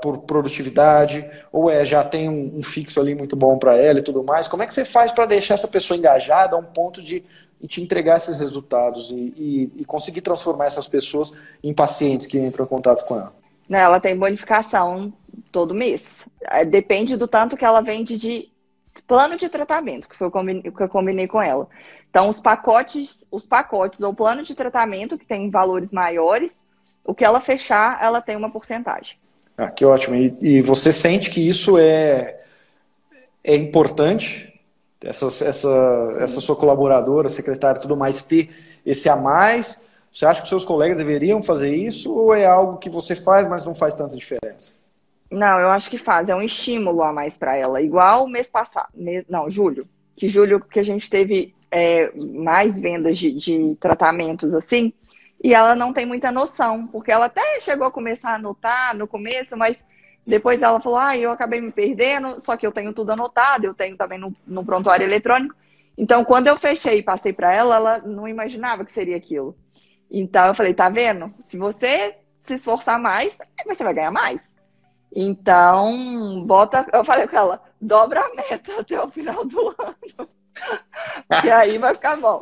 por produtividade, ou é já tem um, um fixo ali muito bom para ela e tudo mais. Como é que você faz para deixar essa pessoa engajada a um ponto de, de te entregar esses resultados e, e, e, conseguir transformar essas pessoas em pacientes que entram em contato com ela? Ela tem bonificação todo mês. É, depende do tanto que ela vende de plano de tratamento, que foi o que eu combinei com ela. Então, os pacotes, os pacotes ou plano de tratamento que tem valores maiores, o que ela fechar, ela tem uma porcentagem. Ah, que ótimo. E, e, você sente que isso é, é importante, essa, essa, essa sua colaboradora, secretária tudo mais, ter esse a mais? Você acha que seus colegas deveriam fazer isso ou é algo que você faz, mas não faz tanta diferença? Não, eu acho que faz. É um estímulo a mais para ela. Igual o mês passado, não, julho, que julho que a gente teve é, mais vendas de, de tratamentos assim, e ela não tem muita noção, porque ela até chegou a começar a anotar no começo, mas depois ela falou, ah, eu acabei me perdendo, só que eu tenho tudo anotado, eu tenho também no, no prontuário eletrônico. Então, quando eu fechei e passei para ela, ela não imaginava que seria aquilo. Então, eu falei, tá vendo? Se você se esforçar mais, você vai ganhar mais. Então, bota, eu falei com ela, dobra a meta até o final do ano. e aí vai ficar bom.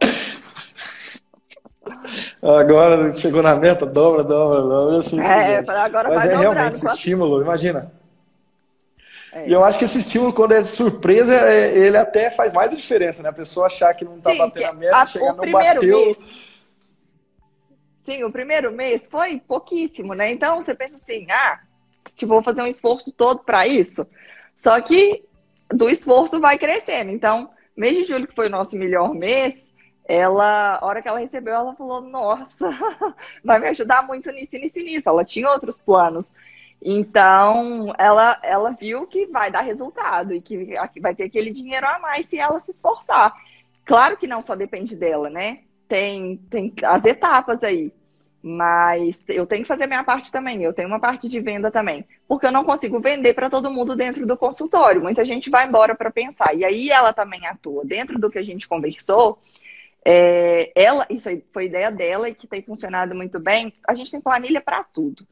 Agora chegou na meta, dobra, dobra, dobra, assim. É, agora Mas é realmente esse estímulo, imagina. É. E eu acho que esse estímulo, quando é surpresa, é, ele até faz mais a diferença, né? A pessoa achar que não tá Sim, batendo a meta, a, chegar não bateu. Mês, Sim, o primeiro mês foi pouquíssimo, né? Então você pensa assim, ah, que vou fazer um esforço todo para isso. Só que do esforço vai crescendo. Então, mês de julho, que foi o nosso melhor mês, ela, a hora que ela recebeu, ela falou: Nossa, vai me ajudar muito nisso, nisso, nisso. Ela tinha outros planos. Então, ela, ela viu que vai dar resultado e que vai ter aquele dinheiro a mais se ela se esforçar. Claro que não só depende dela, né? Tem, tem as etapas aí. Mas eu tenho que fazer minha parte também. Eu tenho uma parte de venda também. Porque eu não consigo vender para todo mundo dentro do consultório. Muita gente vai embora para pensar. E aí ela também atua. Dentro do que a gente conversou, é, ela, isso foi ideia dela e que tem funcionado muito bem. A gente tem planilha para tudo.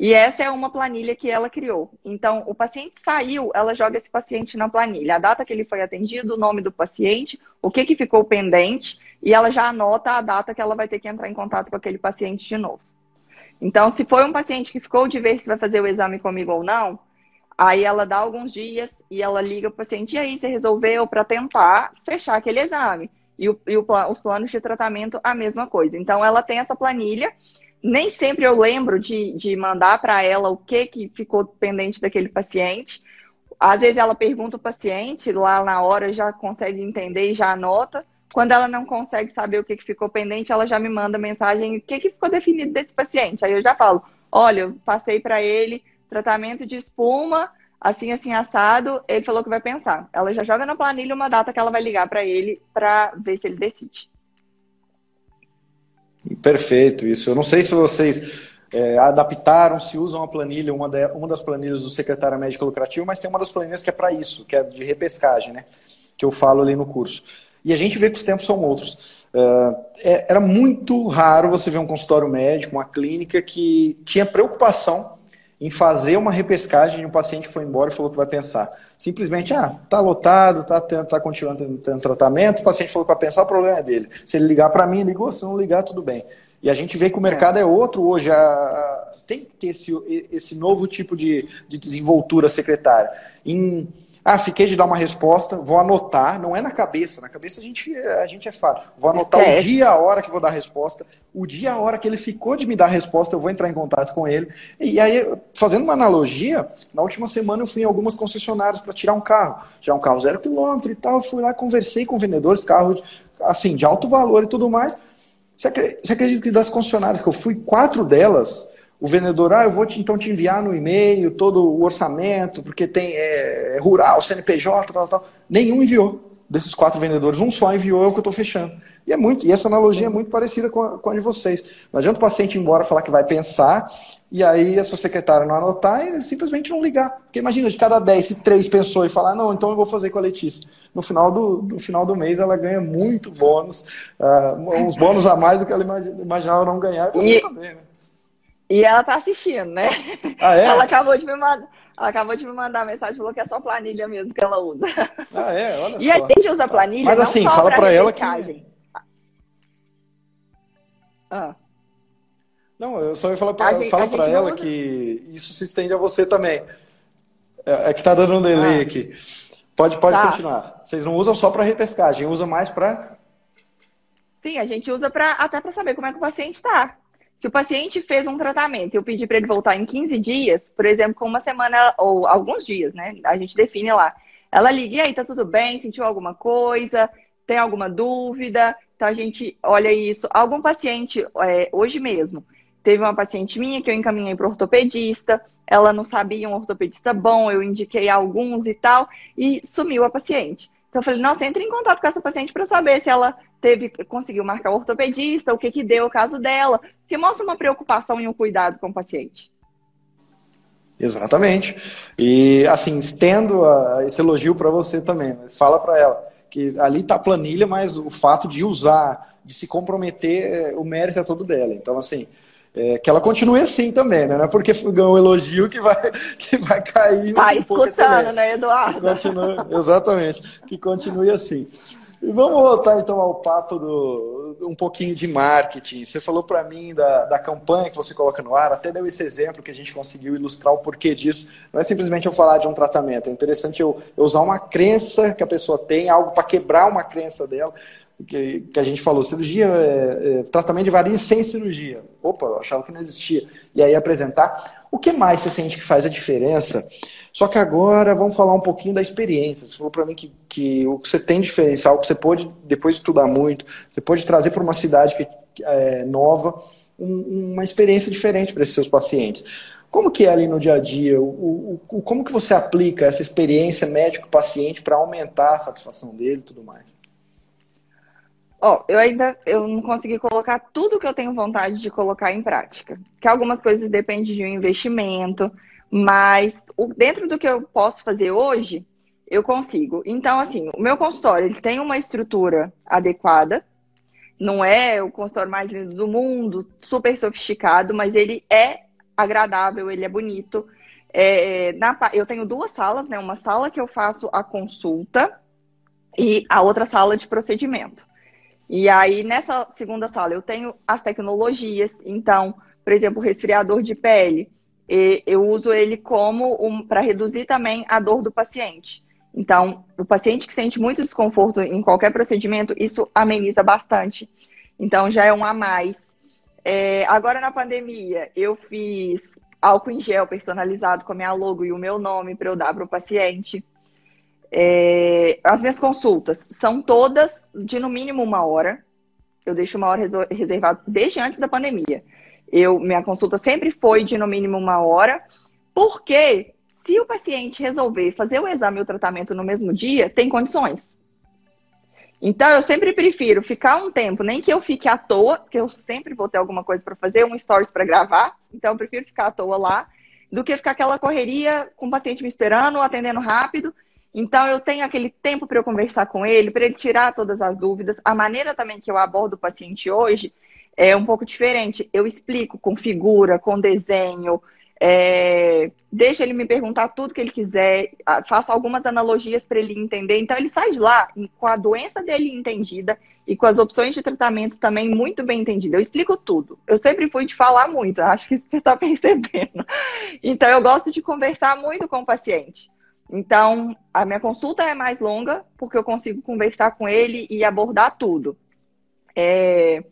E essa é uma planilha que ela criou. Então, o paciente saiu, ela joga esse paciente na planilha. A data que ele foi atendido, o nome do paciente, o que, que ficou pendente, e ela já anota a data que ela vai ter que entrar em contato com aquele paciente de novo. Então, se foi um paciente que ficou de ver se vai fazer o exame comigo ou não, aí ela dá alguns dias e ela liga para o paciente, e aí você resolveu para tentar fechar aquele exame. E, o, e o, os planos de tratamento, a mesma coisa. Então, ela tem essa planilha nem sempre eu lembro de, de mandar para ela o que, que ficou pendente daquele paciente. Às vezes ela pergunta o paciente, lá na hora já consegue entender e já anota. Quando ela não consegue saber o que, que ficou pendente, ela já me manda mensagem, o que, que ficou definido desse paciente. Aí eu já falo, olha, eu passei para ele tratamento de espuma, assim, assim, assado, ele falou que vai pensar. Ela já joga na planilha uma data que ela vai ligar para ele para ver se ele decide. Perfeito, isso. Eu não sei se vocês é, adaptaram, se usam a planilha, uma, de, uma das planilhas do secretário médico lucrativo, mas tem uma das planilhas que é para isso, que é de repescagem, né? Que eu falo ali no curso. E a gente vê que os tempos são outros. É, era muito raro você ver um consultório médico, uma clínica que tinha preocupação em fazer uma repescagem de um paciente que foi embora e falou que vai pensar. Simplesmente, ah, tá lotado, tá, tá continuando tendo tratamento, o paciente falou que vai pensar, o problema é dele. Se ele ligar para mim, ligou, se não ligar, tudo bem. E a gente vê que o mercado é, é outro hoje. A, tem que ter esse, esse novo tipo de, de desenvoltura secretária. Em ah, fiquei de dar uma resposta, vou anotar, não é na cabeça, na cabeça a gente, a gente é fácil. Vou anotar o dia, a hora que vou dar a resposta, o dia, a hora que ele ficou de me dar a resposta, eu vou entrar em contato com ele. E aí, fazendo uma analogia, na última semana eu fui em algumas concessionárias para tirar um carro, tirar um carro zero quilômetro e tal, fui lá, conversei com vendedores, carro assim, de alto valor e tudo mais. Você acredita que das concessionárias que eu fui, quatro delas o vendedor, ah, eu vou te, então te enviar no e-mail todo o orçamento, porque tem é, é rural, CNPJ, tal, tal. Nenhum enviou desses quatro vendedores, um só enviou, é o que eu estou fechando. E é muito, e essa analogia é muito parecida com a, com a de vocês. Não adianta o paciente ir embora falar que vai pensar, e aí a sua secretária não anotar e simplesmente não ligar. Porque imagina, de cada 10, se três pensou e falar, não, então eu vou fazer com a Letícia. No final do, no final do mês ela ganha muito bônus, uh, uns bônus a mais do que ela imaginava não ganhar, e você e... também, né? E ela tá assistindo, né? Ah, é? Ela acabou de me mandar. Ela acabou de me mandar mensagem, falou que é só planilha mesmo que ela usa. Ah, é? Olha e só. a gente usa planilha. Mas assim, fala pra, ela que. Ah. Não, eu só ia falar pra, gente, fala pra ela usa... que isso se estende a você também. É, é que tá dando um delay ah. aqui. Pode, pode tá. continuar. Vocês não usam só para repescagem, usa mais para. Sim, a gente usa pra, até para saber como é que o paciente está. Se o paciente fez um tratamento e eu pedi para ele voltar em 15 dias, por exemplo, com uma semana ou alguns dias, né? A gente define lá. Ela liga, e aí, tá tudo bem? Sentiu alguma coisa? Tem alguma dúvida? Então a gente olha isso. Algum paciente, é, hoje mesmo, teve uma paciente minha que eu encaminhei para ortopedista, ela não sabia um ortopedista bom, eu indiquei alguns e tal, e sumiu a paciente. Então eu falei, nossa, entre em contato com essa paciente para saber se ela teve, conseguiu marcar o ortopedista, o que que deu o caso dela, porque mostra uma preocupação e um cuidado com o paciente. Exatamente. E assim, estendo a, esse elogio para você também, mas fala para ela que ali está a planilha, mas o fato de usar, de se comprometer, é, o mérito é todo dela. Então, assim, é, que ela continue assim também, né? Não é porque ganhou um elogio que vai, que vai cair. Tá um escutando, né, Eduardo? Que continue, exatamente, que continue assim. E vamos voltar então ao papo do um pouquinho de marketing. Você falou para mim da, da campanha que você coloca no ar, até deu esse exemplo que a gente conseguiu ilustrar o porquê disso. Não é simplesmente eu falar de um tratamento, é interessante eu, eu usar uma crença que a pessoa tem, algo para quebrar uma crença dela que, que a gente falou, cirurgia, é, é, tratamento de varizes sem cirurgia. Opa, eu achava que não existia. E aí apresentar. O que mais você sente que faz a diferença? Só que agora vamos falar um pouquinho da experiência. Você falou para mim que, que o que você tem diferencial, que você pode, depois de estudar muito, você pode trazer para uma cidade que, é nova um, uma experiência diferente para esses seus pacientes. Como que é ali no dia a dia? O, o, como que você aplica essa experiência médico-paciente para aumentar a satisfação dele e tudo mais? Ó, eu ainda eu não consegui colocar tudo que eu tenho vontade de colocar em prática. Que algumas coisas dependem de um investimento, mas o, dentro do que eu posso fazer hoje, eu consigo. Então, assim, o meu consultório ele tem uma estrutura adequada. Não é o consultório mais lindo do mundo, super sofisticado, mas ele é agradável, ele é bonito. É, na, eu tenho duas salas, né? Uma sala que eu faço a consulta e a outra sala de procedimento. E aí, nessa segunda sala, eu tenho as tecnologias. Então, por exemplo, o resfriador de pele, eu uso ele como um, para reduzir também a dor do paciente. Então, o paciente que sente muito desconforto em qualquer procedimento, isso ameniza bastante. Então, já é um a mais. É, agora, na pandemia, eu fiz álcool em gel personalizado com a minha logo e o meu nome para eu dar para o paciente. É, as minhas consultas são todas de no mínimo uma hora. Eu deixo uma hora reservada desde antes da pandemia. Eu, minha consulta sempre foi de no mínimo uma hora, porque se o paciente resolver fazer o exame e o tratamento no mesmo dia, tem condições. Então, eu sempre prefiro ficar um tempo, nem que eu fique à toa, porque eu sempre vou ter alguma coisa para fazer, um stories para gravar, então eu prefiro ficar à toa lá, do que ficar aquela correria com o paciente me esperando, atendendo rápido, então, eu tenho aquele tempo para eu conversar com ele, para ele tirar todas as dúvidas. A maneira também que eu abordo o paciente hoje é um pouco diferente. Eu explico com figura, com desenho, é, deixa ele me perguntar tudo que ele quiser, faço algumas analogias para ele entender. Então, ele sai de lá com a doença dele entendida e com as opções de tratamento também muito bem entendidas. Eu explico tudo. Eu sempre fui de falar muito, acho que você está percebendo. Então, eu gosto de conversar muito com o paciente. Então, a minha consulta é mais longa, porque eu consigo conversar com ele e abordar tudo. É...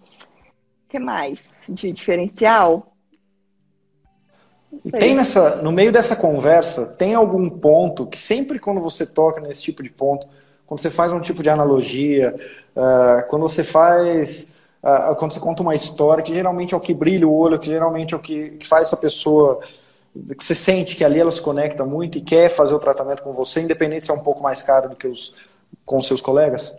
O que mais de diferencial? Tem nessa, no meio dessa conversa, tem algum ponto que sempre quando você toca nesse tipo de ponto, quando você faz um tipo de analogia, uh, quando você faz, uh, quando você conta uma história, que geralmente é o que brilha o olho, que geralmente é o que, que faz essa pessoa você sente que ali ela se conecta muito e quer fazer o tratamento com você, independente se é um pouco mais caro do que os com seus colegas?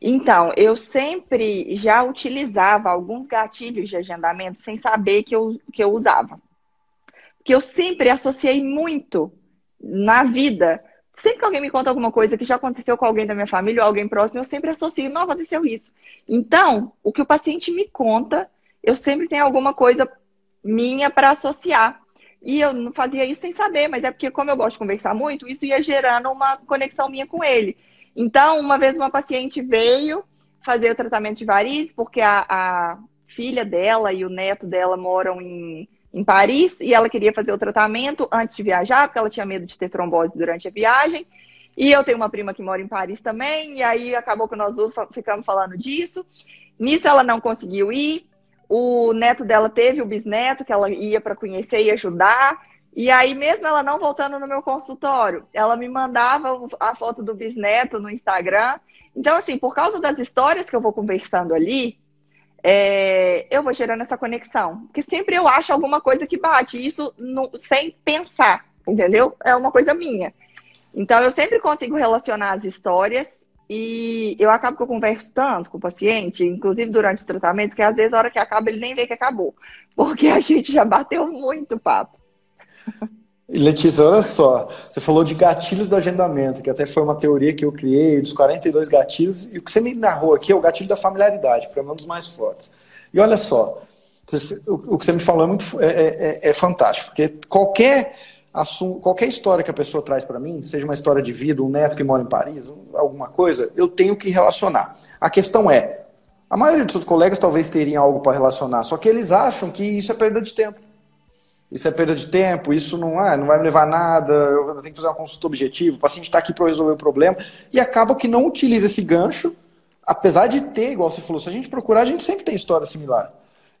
Então, eu sempre já utilizava alguns gatilhos de agendamento sem saber que eu, que eu usava. Porque eu sempre associei muito na vida. Sempre que alguém me conta alguma coisa que já aconteceu com alguém da minha família ou alguém próximo, eu sempre associo, não, aconteceu isso. Então, o que o paciente me conta, eu sempre tenho alguma coisa minha para associar. E eu não fazia isso sem saber, mas é porque, como eu gosto de conversar muito, isso ia gerando uma conexão minha com ele. Então, uma vez uma paciente veio fazer o tratamento de varizes, porque a, a filha dela e o neto dela moram em, em Paris, e ela queria fazer o tratamento antes de viajar, porque ela tinha medo de ter trombose durante a viagem. E eu tenho uma prima que mora em Paris também, e aí acabou que nós dois ficamos falando disso. Nisso ela não conseguiu ir, o neto dela teve o bisneto que ela ia para conhecer e ajudar. E aí, mesmo ela não voltando no meu consultório, ela me mandava a foto do bisneto no Instagram. Então, assim, por causa das histórias que eu vou conversando ali, é, eu vou gerando essa conexão. Porque sempre eu acho alguma coisa que bate, isso no, sem pensar, entendeu? É uma coisa minha. Então, eu sempre consigo relacionar as histórias e eu acabo que eu converso tanto com o paciente, inclusive durante os tratamentos, que às vezes a hora que acaba ele nem vê que acabou. Porque a gente já bateu muito papo. Letícia, olha só, você falou de gatilhos do agendamento, que até foi uma teoria que eu criei, dos 42 gatilhos, e o que você me narrou aqui é o gatilho da familiaridade, que é um dos mais fortes. E olha só, o que você me falou é, muito, é, é, é, é fantástico, porque qualquer qualquer história que a pessoa traz para mim, seja uma história de vida, um neto que mora em Paris, alguma coisa, eu tenho que relacionar. A questão é, a maioria dos seus colegas talvez teriam algo para relacionar, só que eles acham que isso é perda de tempo isso é perda de tempo, isso não, ah, não vai me levar a nada, eu tenho que fazer uma consulta objetiva, o paciente está aqui para resolver o problema, e acaba que não utiliza esse gancho, apesar de ter, igual você falou, se a gente procurar, a gente sempre tem história similar.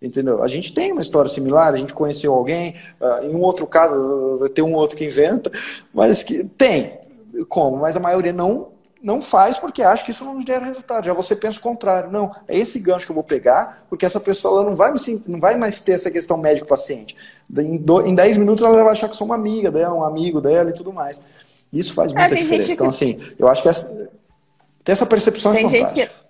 Entendeu? A gente tem uma história similar, a gente conheceu alguém, uh, em um outro caso vai ter um outro que inventa, mas que tem, como, mas a maioria não não faz porque acha que isso não gera resultado. Já você pensa o contrário. Não, é esse gancho que eu vou pegar, porque essa pessoa ela não, vai, não vai mais ter essa questão médico-paciente. Em, em 10 minutos ela vai achar que sou uma amiga dela, um amigo dela e tudo mais. Isso faz é, muita diferença. Então, assim, eu acho que essa, ter essa percepção é tem é fantástica. Que...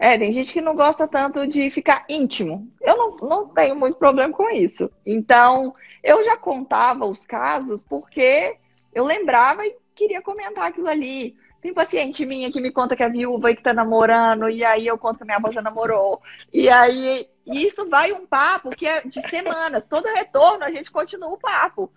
É, tem gente que não gosta tanto de ficar íntimo. Eu não, não tenho muito problema com isso. Então, eu já contava os casos porque eu lembrava e queria comentar aquilo ali. Tem paciente minha que me conta que é viúva e que tá namorando, e aí eu conto que minha avó já namorou. E aí isso vai um papo que é de semanas. Todo retorno a gente continua o papo.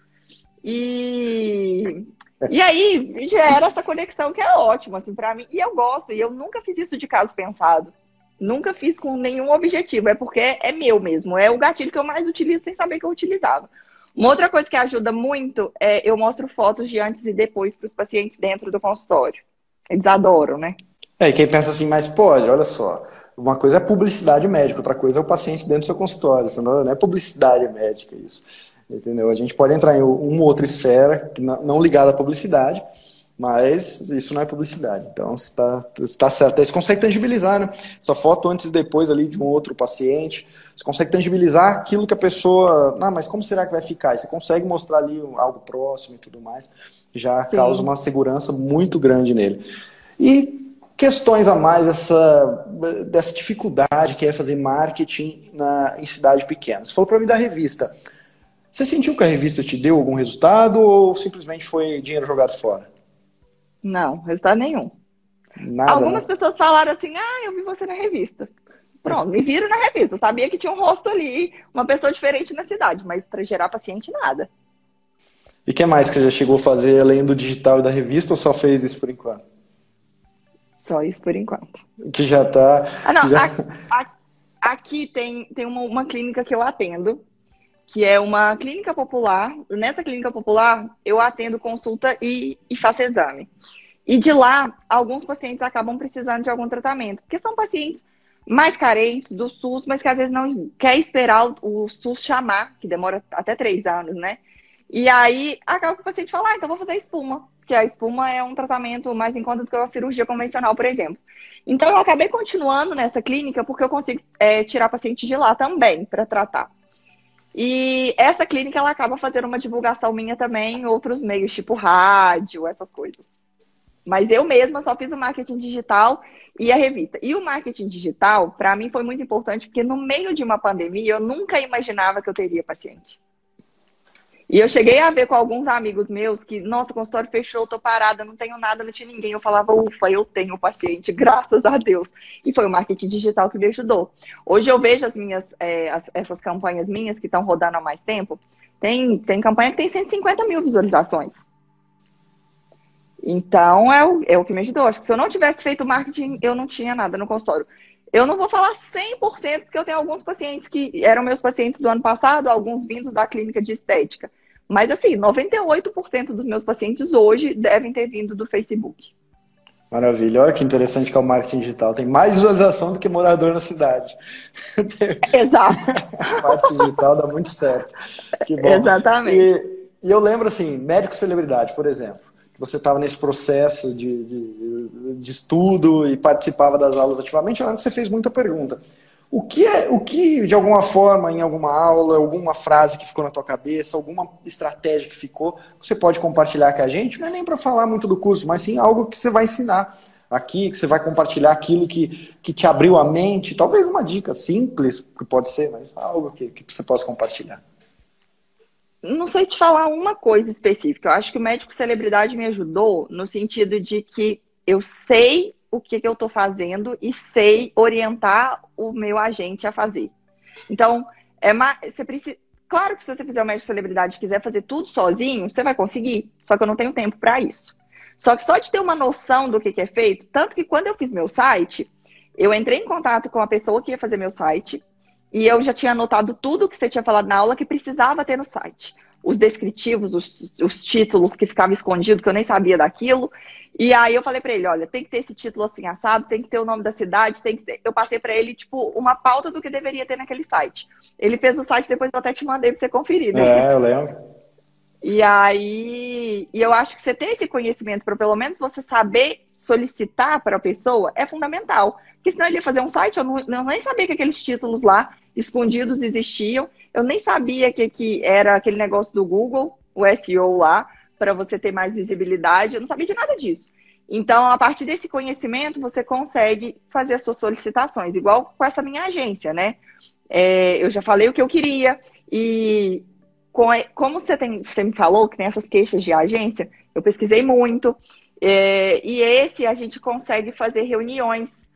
E, e aí gera essa conexão que é ótima, assim, para mim. E eu gosto, e eu nunca fiz isso de caso pensado. Nunca fiz com nenhum objetivo, é porque é meu mesmo. É o gatilho que eu mais utilizo sem saber que eu utilizava. Uma outra coisa que ajuda muito é eu mostro fotos de antes e depois para os pacientes dentro do consultório. Eles adoram, né? É, e quem pensa assim, mas pode, olha só. Uma coisa é publicidade médica, outra coisa é o paciente dentro do seu consultório. Não é publicidade médica isso. Entendeu? A gente pode entrar em uma outra esfera, não ligada à publicidade, mas isso não é publicidade. Então, está tá certo. Você consegue tangibilizar, né? Essa foto antes e depois ali de um outro paciente. Você consegue tangibilizar aquilo que a pessoa. Ah, mas como será que vai ficar? E você consegue mostrar ali algo próximo e tudo mais. Já Sim. causa uma segurança muito grande nele. E questões a mais essa, dessa dificuldade que é fazer marketing na, em cidade pequena. Você falou para mim da revista. Você sentiu que a revista te deu algum resultado ou simplesmente foi dinheiro jogado fora? Não, resultado nenhum. Nada, Algumas né? pessoas falaram assim: ah, eu vi você na revista. Pronto, me viram na revista. Sabia que tinha um rosto ali, uma pessoa diferente na cidade, mas para gerar paciente, nada. E o que mais que você já chegou a fazer além do digital e da revista ou só fez isso por enquanto? Só isso por enquanto. Que já tá. Ah, não. Já... A, a, aqui tem, tem uma, uma clínica que eu atendo, que é uma clínica popular. Nessa clínica popular, eu atendo consulta e, e faço exame. E de lá, alguns pacientes acabam precisando de algum tratamento, porque são pacientes mais carentes do SUS, mas que às vezes não quer esperar o, SUS chamar, que demora até três anos, né? E aí acaba que o paciente fala, ah, então vou fazer espuma, porque a espuma é um tratamento mais em conta do que uma cirurgia convencional, por exemplo. Então eu acabei continuando nessa clínica porque eu consigo é, tirar paciente de lá também para tratar. E essa clínica ela acaba fazendo uma divulgação minha também em outros meios, tipo rádio, essas coisas. Mas eu mesma só fiz o marketing digital e a revista. E o marketing digital, para mim, foi muito importante, porque no meio de uma pandemia eu nunca imaginava que eu teria paciente. E eu cheguei a ver com alguns amigos meus que, nossa, o consultório fechou, tô parada, não tenho nada, não tinha ninguém. Eu falava, ufa, eu tenho paciente, graças a Deus. E foi o marketing digital que me ajudou. Hoje eu vejo as minhas, é, as, essas campanhas minhas que estão rodando há mais tempo. Tem, tem campanha que tem 150 mil visualizações. Então é o, é o que me ajudou. Acho que se eu não tivesse feito marketing, eu não tinha nada no consultório. Eu não vou falar 100%, porque eu tenho alguns pacientes que eram meus pacientes do ano passado, alguns vindos da clínica de estética. Mas assim, 98% dos meus pacientes hoje devem ter vindo do Facebook. Maravilha. Olha que interessante que é o marketing digital. Tem mais visualização do que morador na cidade. Exato. marketing digital dá muito certo. Que bom. Exatamente. E, e eu lembro assim, médico celebridade, por exemplo, que você estava nesse processo de, de, de, estudo e participava das aulas ativamente, eu lembro que você fez muita pergunta. O que é, o que de alguma forma, em alguma aula, alguma frase que ficou na tua cabeça, alguma estratégia que ficou, você pode compartilhar com a gente? Não é nem para falar muito do curso, mas sim algo que você vai ensinar aqui, que você vai compartilhar aquilo que, que te abriu a mente, talvez uma dica simples, que pode ser, mas algo que, que você possa compartilhar. Não sei te falar uma coisa específica. Eu acho que o médico celebridade me ajudou no sentido de que eu sei o que, que eu estou fazendo e sei orientar o meu agente a fazer. Então, é uma, você precisa. Claro que se você fizer o médico celebridade e quiser fazer tudo sozinho, você vai conseguir. Só que eu não tenho tempo para isso. Só que só de ter uma noção do que, que é feito, tanto que quando eu fiz meu site, eu entrei em contato com a pessoa que ia fazer meu site e eu já tinha anotado tudo que você tinha falado na aula que precisava ter no site. Os descritivos, os, os títulos que ficavam escondidos, que eu nem sabia daquilo. E aí eu falei para ele, olha, tem que ter esse título assim assado, tem que ter o nome da cidade, tem que ter... Eu passei para ele, tipo, uma pauta do que deveria ter naquele site. Ele fez o site, depois eu até te mandei para você conferir, né? É, eu lembro. E aí, e eu acho que você ter esse conhecimento para pelo menos você saber solicitar para a pessoa é fundamental. Porque senão ele ia fazer um site, eu, não, eu nem sabia que aqueles títulos lá escondidos existiam, eu nem sabia que, que era aquele negócio do Google, o SEO lá para você ter mais visibilidade. Eu não sabia de nada disso. Então, a partir desse conhecimento, você consegue fazer as suas solicitações, igual com essa minha agência, né? É, eu já falei o que eu queria e com, como você, tem, você me falou que tem essas queixas de agência, eu pesquisei muito é, e esse a gente consegue fazer reuniões.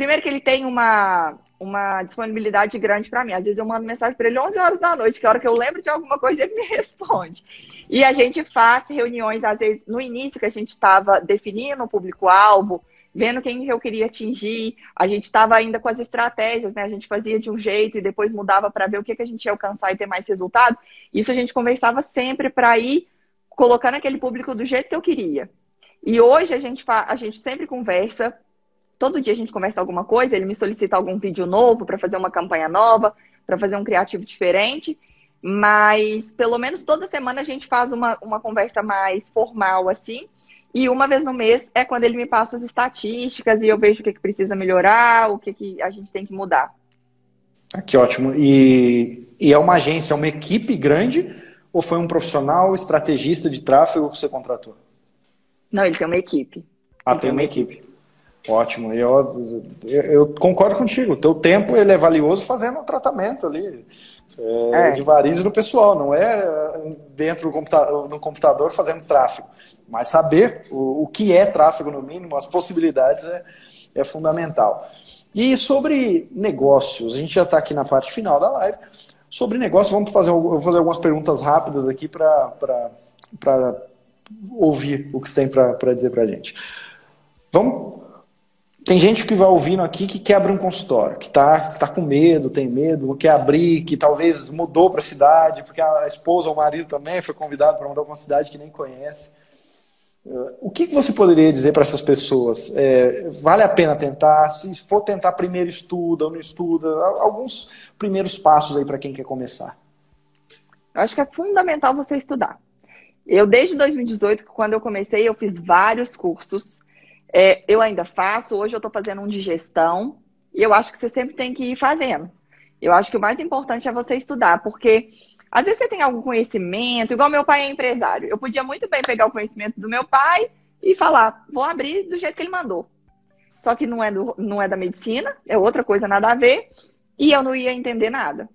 Primeiro que ele tem uma, uma disponibilidade grande para mim. Às vezes eu mando mensagem para ele 11 horas da noite, que é a hora que eu lembro de alguma coisa ele me responde. E a gente faz reuniões, às vezes, no início que a gente estava definindo o público-alvo, vendo quem eu queria atingir, a gente estava ainda com as estratégias, né? A gente fazia de um jeito e depois mudava para ver o que, que a gente ia alcançar e ter mais resultado. Isso a gente conversava sempre para ir colocando aquele público do jeito que eu queria. E hoje a gente, a gente sempre conversa todo dia a gente conversa alguma coisa, ele me solicita algum vídeo novo para fazer uma campanha nova, para fazer um criativo diferente. Mas pelo menos toda semana a gente faz uma, uma conversa mais formal assim. E uma vez no mês é quando ele me passa as estatísticas e eu vejo o que, que precisa melhorar, o que, que a gente tem que mudar. Ah, que ótimo. E, e é uma agência, é uma equipe grande ou foi um profissional estrategista de tráfego que você contratou? Não, ele tem uma equipe. Ah, tem uma equipe. Ótimo. Eu, eu, eu concordo contigo. O teu tempo ele é valioso fazendo um tratamento ali é, é. de varizes no pessoal, não é dentro do computador, no computador fazendo tráfego. Mas saber o, o que é tráfego, no mínimo, as possibilidades é, é fundamental. E sobre negócios, a gente já está aqui na parte final da live. Sobre negócios, vamos fazer, eu vou fazer algumas perguntas rápidas aqui para ouvir o que você tem para dizer para a gente. Vamos tem gente que vai ouvindo aqui que quer abrir um consultório, que está tá com medo, tem medo, quer abrir, que talvez mudou para a cidade, porque a esposa ou o marido também foi convidado para mudar para uma cidade que nem conhece. O que, você poderia dizer para essas pessoas? É, vale a pena tentar? Se for tentar, primeiro estuda ou não estuda? Alguns primeiros passos aí para quem quer começar. Eu acho que é fundamental você estudar. Eu, desde 2018, quando eu comecei, eu fiz vários cursos é, eu ainda faço, hoje eu estou fazendo um de gestão, e eu acho que você sempre tem que ir fazendo. Eu acho que o mais importante é você estudar, porque às vezes você tem algum conhecimento, igual meu pai é empresário. Eu podia muito bem pegar o conhecimento do meu pai e falar, vou abrir do jeito que ele mandou. Só que não é, do, não é da medicina, é outra coisa nada a ver, e eu não ia entender nada.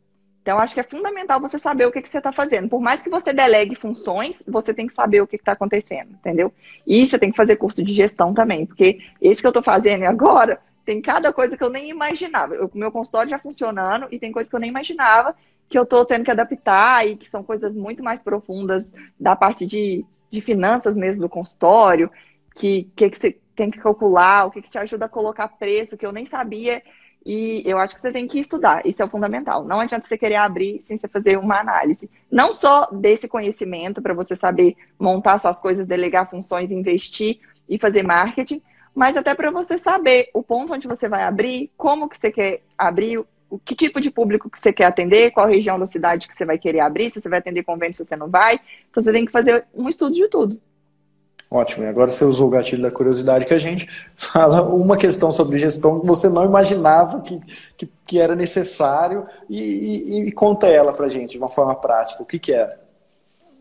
Então, acho que é fundamental você saber o que, que você está fazendo. Por mais que você delegue funções, você tem que saber o que está acontecendo, entendeu? E você tem que fazer curso de gestão também, porque esse que eu estou fazendo agora tem cada coisa que eu nem imaginava. O meu consultório já funcionando e tem coisa que eu nem imaginava que eu estou tendo que adaptar e que são coisas muito mais profundas da parte de, de finanças mesmo do consultório, que, que, que você tem que calcular, o que, que te ajuda a colocar preço, que eu nem sabia e eu acho que você tem que estudar, isso é o fundamental. Não adianta você querer abrir sem você fazer uma análise. Não só desse conhecimento para você saber montar suas coisas, delegar funções, investir e fazer marketing, mas até para você saber o ponto onde você vai abrir, como que você quer abrir, o que tipo de público que você quer atender, qual região da cidade que você vai querer abrir, se você vai atender convênio, se você não vai. Então você tem que fazer um estudo de tudo. Ótimo. E agora você usou o gatilho da curiosidade que a gente fala uma questão sobre gestão que você não imaginava que, que, que era necessário e, e, e conta ela para gente de uma forma prática. O que, que era?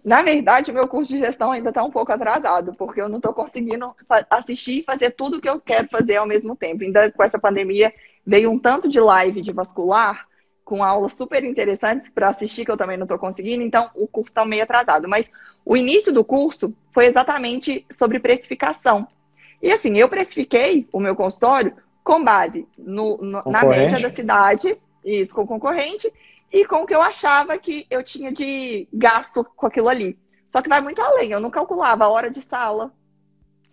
Na verdade, o meu curso de gestão ainda está um pouco atrasado, porque eu não estou conseguindo assistir e fazer tudo o que eu quero fazer ao mesmo tempo. Ainda com essa pandemia, veio um tanto de live de vascular, com aulas super interessantes para assistir, que eu também não estou conseguindo, então o curso está meio atrasado. Mas o início do curso foi exatamente sobre precificação. E assim, eu precifiquei o meu consultório com base no, no, na média da cidade, isso, com concorrente, e com o que eu achava que eu tinha de gasto com aquilo ali. Só que vai muito além, eu não calculava a hora de sala,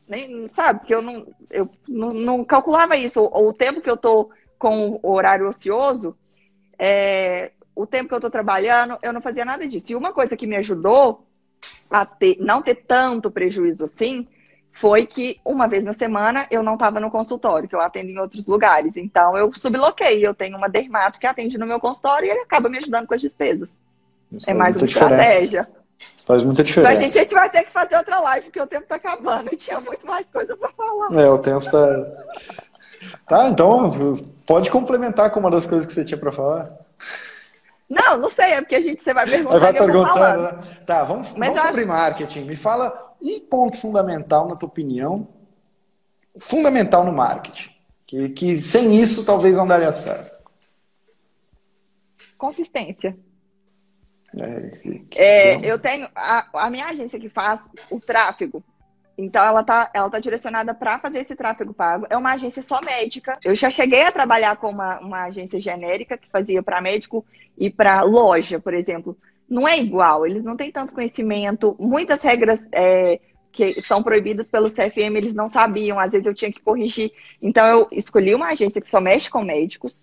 nem, sabe? Porque eu não, eu não, não calculava isso, ou, o tempo que eu tô com o horário ocioso, é, o tempo que eu tô trabalhando, eu não fazia nada disso. E uma coisa que me ajudou a ter, não ter tanto prejuízo assim, foi que uma vez na semana eu não estava no consultório, que eu atendo em outros lugares. Então eu subloquei. Eu tenho uma dermato que atende no meu consultório e ele acaba me ajudando com as despesas. Isso é mais uma diferença. estratégia. Isso faz muita diferença. Então, a, gente, a gente vai ter que fazer outra live, porque o tempo está acabando e tinha muito mais coisa para falar. É, o tempo está. Tá, então pode complementar com uma das coisas que você tinha para falar. Não, não sei, é porque a gente você vai perguntar. Vai perguntando, né? Tá, vamos, vamos sobre acho... marketing. Me fala um ponto fundamental, na tua opinião, fundamental no marketing. Que, que sem isso talvez não daria certo. Consistência. É, que, é, eu tenho a, a minha agência que faz o tráfego então ela tá, ela tá direcionada para fazer esse tráfego pago. É uma agência só médica. Eu já cheguei a trabalhar com uma, uma agência genérica que fazia para médico e para loja, por exemplo. Não é igual, eles não têm tanto conhecimento. Muitas regras é, que são proibidas pelo CFM, eles não sabiam, às vezes eu tinha que corrigir. Então eu escolhi uma agência que só mexe com médicos.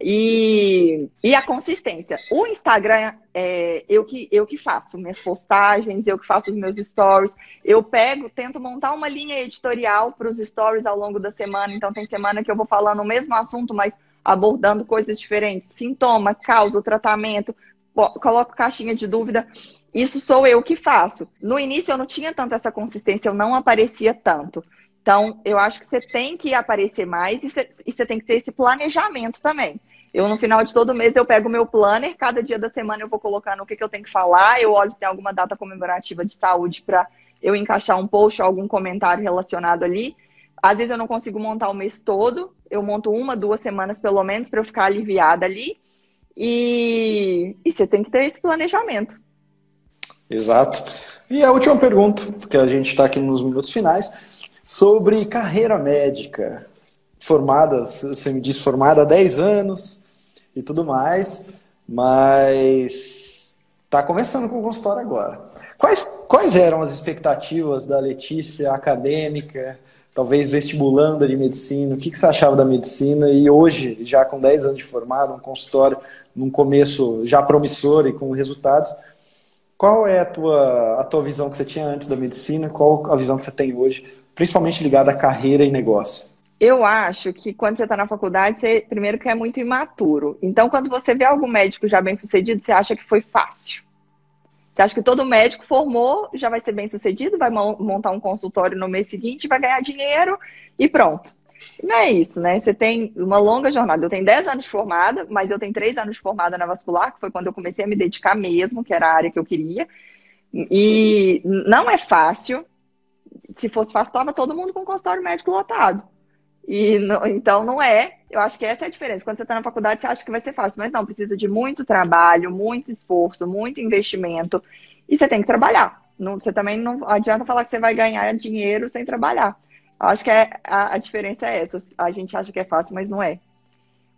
E, e a consistência. O Instagram é eu que, eu que faço minhas postagens, eu que faço os meus stories. Eu pego, tento montar uma linha editorial para os stories ao longo da semana. Então, tem semana que eu vou falando o mesmo assunto, mas abordando coisas diferentes. Sintoma, causa, tratamento, coloco caixinha de dúvida. Isso sou eu que faço. No início eu não tinha tanta essa consistência, eu não aparecia tanto. Então, eu acho que você tem que aparecer mais e você, tem que ter esse planejamento também. Eu, no final de todo mês, eu pego o meu planner, cada dia da semana eu vou colocando o que, que eu tenho que falar, eu olho se tem alguma data comemorativa de saúde para eu encaixar um post ou algum comentário relacionado ali. Às vezes eu não consigo montar o mês todo, eu monto uma, duas semanas pelo menos para eu ficar aliviada ali. E você tem que ter esse planejamento. Exato. E a última pergunta, porque a gente está aqui nos minutos finais sobre carreira médica. Formada, você me disse, formada há 10 anos e tudo mais, mas está começando com o consultório agora. Quais, quais eram as expectativas da Letícia acadêmica, talvez vestibulanda de medicina? O que, que você achava da medicina? E hoje, já com 10 anos de formado, um consultório num começo já promissor e com resultados, qual é a tua, a tua visão que você tinha antes da medicina? Qual a visão que você tem hoje principalmente ligado à carreira e negócio? Eu acho que quando você está na faculdade, você primeiro que é muito imaturo. Então, quando você vê algum médico já bem sucedido, você acha que foi fácil. Você acha que todo médico formou, já vai ser bem sucedido, vai montar um consultório no mês seguinte, vai ganhar dinheiro e pronto. Não é isso, né? Você tem uma longa jornada. Eu tenho 10 anos de formada, mas eu tenho 3 anos de formada na vascular, que foi quando eu comecei a me dedicar mesmo, que era a área que eu queria. E não é fácil, se fosse fácil, estava todo mundo com consultório médico lotado. E não, então não é. Eu acho que essa é a diferença. Quando você está na faculdade, você acha que vai ser fácil, mas não, precisa de muito trabalho, muito esforço, muito investimento. E você tem que trabalhar. Não, você também não adianta falar que você vai ganhar dinheiro sem trabalhar. Eu acho que é, a, a, diferença é essa. A gente acha que é fácil, mas não é.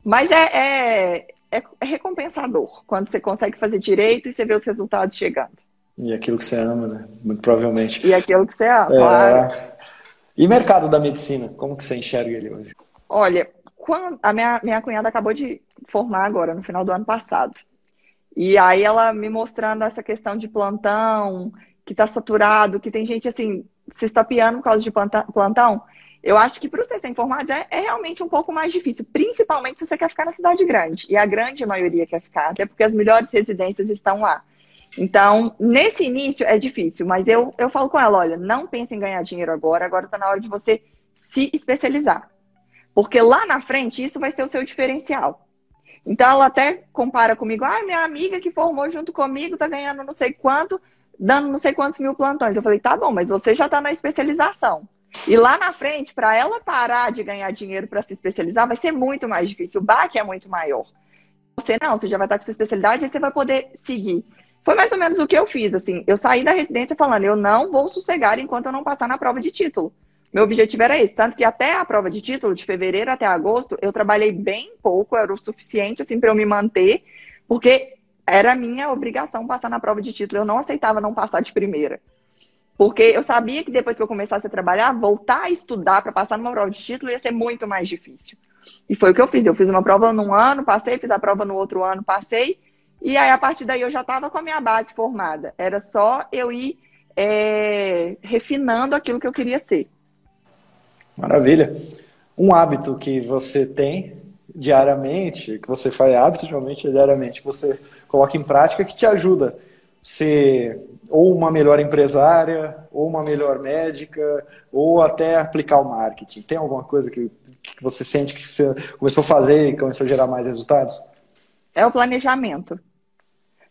Mas é, é, é, é recompensador quando você consegue fazer direito e você vê os resultados chegando. E aquilo que você ama, né? Muito provavelmente. E aquilo que você ama, é... claro. E mercado da medicina, como que você enxerga ele hoje? Olha, quando a minha, minha cunhada acabou de formar agora, no final do ano passado. E aí ela me mostrando essa questão de plantão, que está saturado, que tem gente assim, se estapeando por causa de plantão. eu acho que para os recém-formados é, é, realmente um pouco mais difícil, principalmente se você quer ficar na cidade grande. E a grande maioria quer ficar, até porque as melhores residências estão lá. Então, nesse início é difícil, mas eu, eu falo com ela: olha, não pense em ganhar dinheiro agora, agora está na hora de você se especializar. Porque lá na frente isso vai ser o seu diferencial. Então ela até compara comigo, ah, minha amiga que formou junto comigo está ganhando não sei quanto, dando não sei quantos mil plantões. Eu falei, tá bom, mas você já está na especialização. E lá na frente, para ela parar de ganhar dinheiro para se especializar, vai ser muito mais difícil. O baque é muito maior. Você não, você já vai estar com sua especialidade e você vai poder seguir. Foi mais ou menos o que eu fiz, assim. Eu saí da residência falando, eu não vou sossegar enquanto eu não passar na prova de título. Meu objetivo era esse, tanto que até a prova de título, de fevereiro até agosto, eu trabalhei bem pouco, era o suficiente, assim, para eu me manter, porque era minha obrigação passar na prova de título. Eu não aceitava não passar de primeira. Porque eu sabia que depois que eu começasse a trabalhar, voltar a estudar para passar numa prova de título ia ser muito mais difícil. E foi o que eu fiz. Eu fiz uma prova num ano, passei, fiz a prova no outro ano, passei. E aí, a partir daí, eu já estava com a minha base formada. Era só eu ir é, refinando aquilo que eu queria ser. Maravilha. Um hábito que você tem diariamente, que você faz hábito diariamente, que você coloca em prática, que te ajuda ser ou uma melhor empresária, ou uma melhor médica, ou até aplicar o marketing? Tem alguma coisa que, que você sente que você começou a fazer e começou a gerar mais resultados? É o planejamento.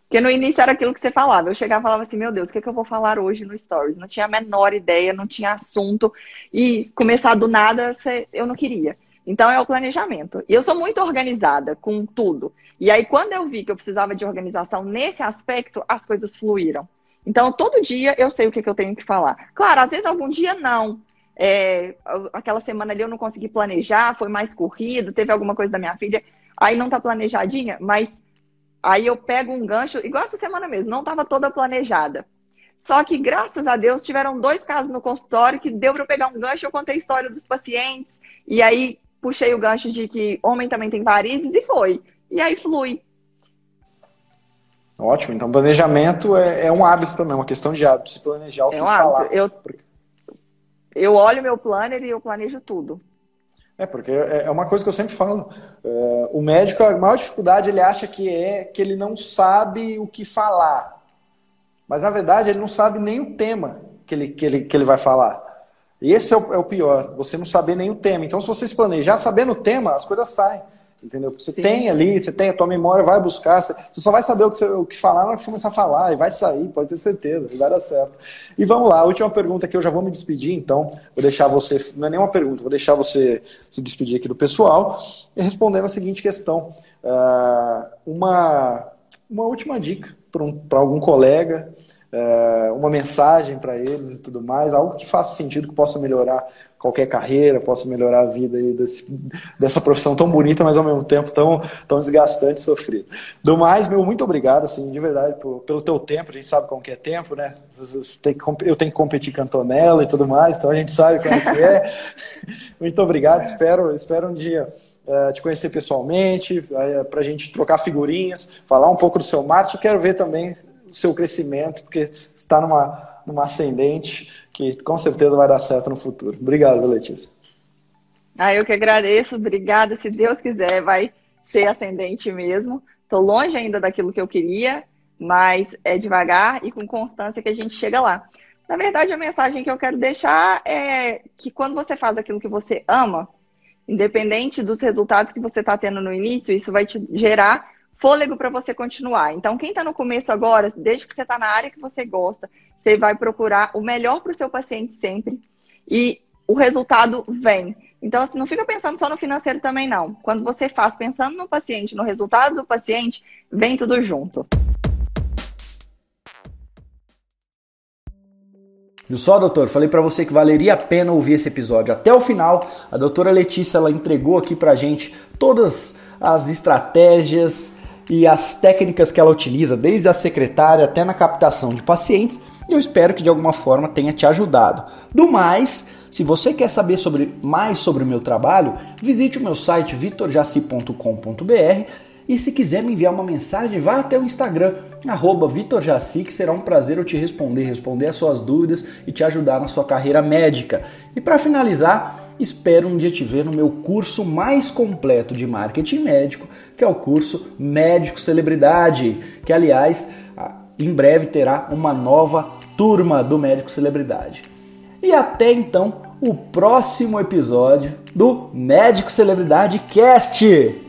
Porque no início era aquilo que você falava. Eu chegava e falava assim, meu Deus, o que, é que eu vou falar hoje no Stories? Não tinha a menor ideia, não tinha assunto. E começar do nada, eu não queria. Então é o planejamento. E eu sou muito organizada com tudo. E aí, quando eu vi que eu precisava de organização nesse aspecto, as coisas fluíram. Então, todo dia eu sei o que, que eu tenho que falar. Claro, às vezes algum dia não. É, aquela semana ali eu não consegui planejar, foi mais corrido, teve alguma coisa da minha filha, aí não tá planejadinha, mas aí eu pego um gancho, igual essa semana mesmo, não estava toda planejada. Só que, graças a Deus, tiveram dois casos no consultório que deu para eu pegar um gancho, eu contei a história dos pacientes, e aí puxei o gancho de que homem também tem varizes e foi. E aí flui. Ótimo, então planejamento é, é, um hábito também, uma questão de hábito, se planejar o é que um falar. Eu, eu olho meu planner e eu planejo tudo. É, porque é, é uma coisa que eu sempre falo. É, o médico, a maior dificuldade, ele acha que é que ele não sabe o que falar. Mas, na verdade, ele não sabe nem o tema que ele, que ele, que ele vai falar. E esse é o, é o pior, você não saber nem o tema. Então, se você se planejar sabendo o tema, as coisas saem. Entendeu? Porque você Sim. tem ali, você tem a tua memória, vai buscar, você, só vai saber o que, você, o que falar na hora que você começar a falar, e vai sair, pode ter certeza, vai dar certo. E vamos lá, a última pergunta que eu já vou me despedir, então, vou deixar você, não é nenhuma pergunta, vou deixar você se despedir aqui do pessoal, e respondendo a seguinte questão. Uh, uma, uma última dica para um, algum colega, uh, uma mensagem para eles e tudo mais, algo que faça sentido, que possa melhorar qualquer carreira, possa melhorar a vida desse, dessa profissão tão bonita, mas ao mesmo tempo tão, tão desgastante e sofrida. Do mais, meu, muito obrigado, assim, de verdade, por, pelo teu tempo, a gente sabe como que é tempo, né? eu tenho que competir com Antonella e tudo mais, então a gente sabe como é que é. muito obrigado, espero, espero um dia uh, te conhecer pessoalmente, uh, para a gente trocar figurinhas, falar um pouco do seu marketing, quero ver também o seu crescimento, porque está numa, numa ascendente que com certeza vai dar certo no futuro. Obrigado, Letícia. Ah, eu que agradeço, obrigada. Se Deus quiser, vai ser ascendente mesmo. Estou longe ainda daquilo que eu queria, mas é devagar e com constância que a gente chega lá. Na verdade, a mensagem que eu quero deixar é que quando você faz aquilo que você ama, independente dos resultados que você está tendo no início, isso vai te gerar fôlego para você continuar. Então, quem está no começo agora, desde que você está na área que você gosta, você vai procurar o melhor para o seu paciente sempre e o resultado vem. Então, assim, não fica pensando só no financeiro também, não. Quando você faz pensando no paciente, no resultado do paciente, vem tudo junto. Viu só, doutor? Falei para você que valeria a pena ouvir esse episódio até o final. A doutora Letícia ela entregou aqui pra gente todas as estratégias e as técnicas que ela utiliza, desde a secretária até na captação de pacientes, e eu espero que de alguma forma tenha te ajudado. Do mais, se você quer saber sobre, mais sobre o meu trabalho, visite o meu site vitorjaci.com.br e se quiser me enviar uma mensagem, vá até o Instagram, VitorJaci, que será um prazer eu te responder, responder as suas dúvidas e te ajudar na sua carreira médica. E para finalizar, espero um dia te ver no meu curso mais completo de marketing médico, que é o curso Médico Celebridade, que aliás em breve terá uma nova turma do Médico Celebridade. E até então, o próximo episódio do Médico Celebridade Cast.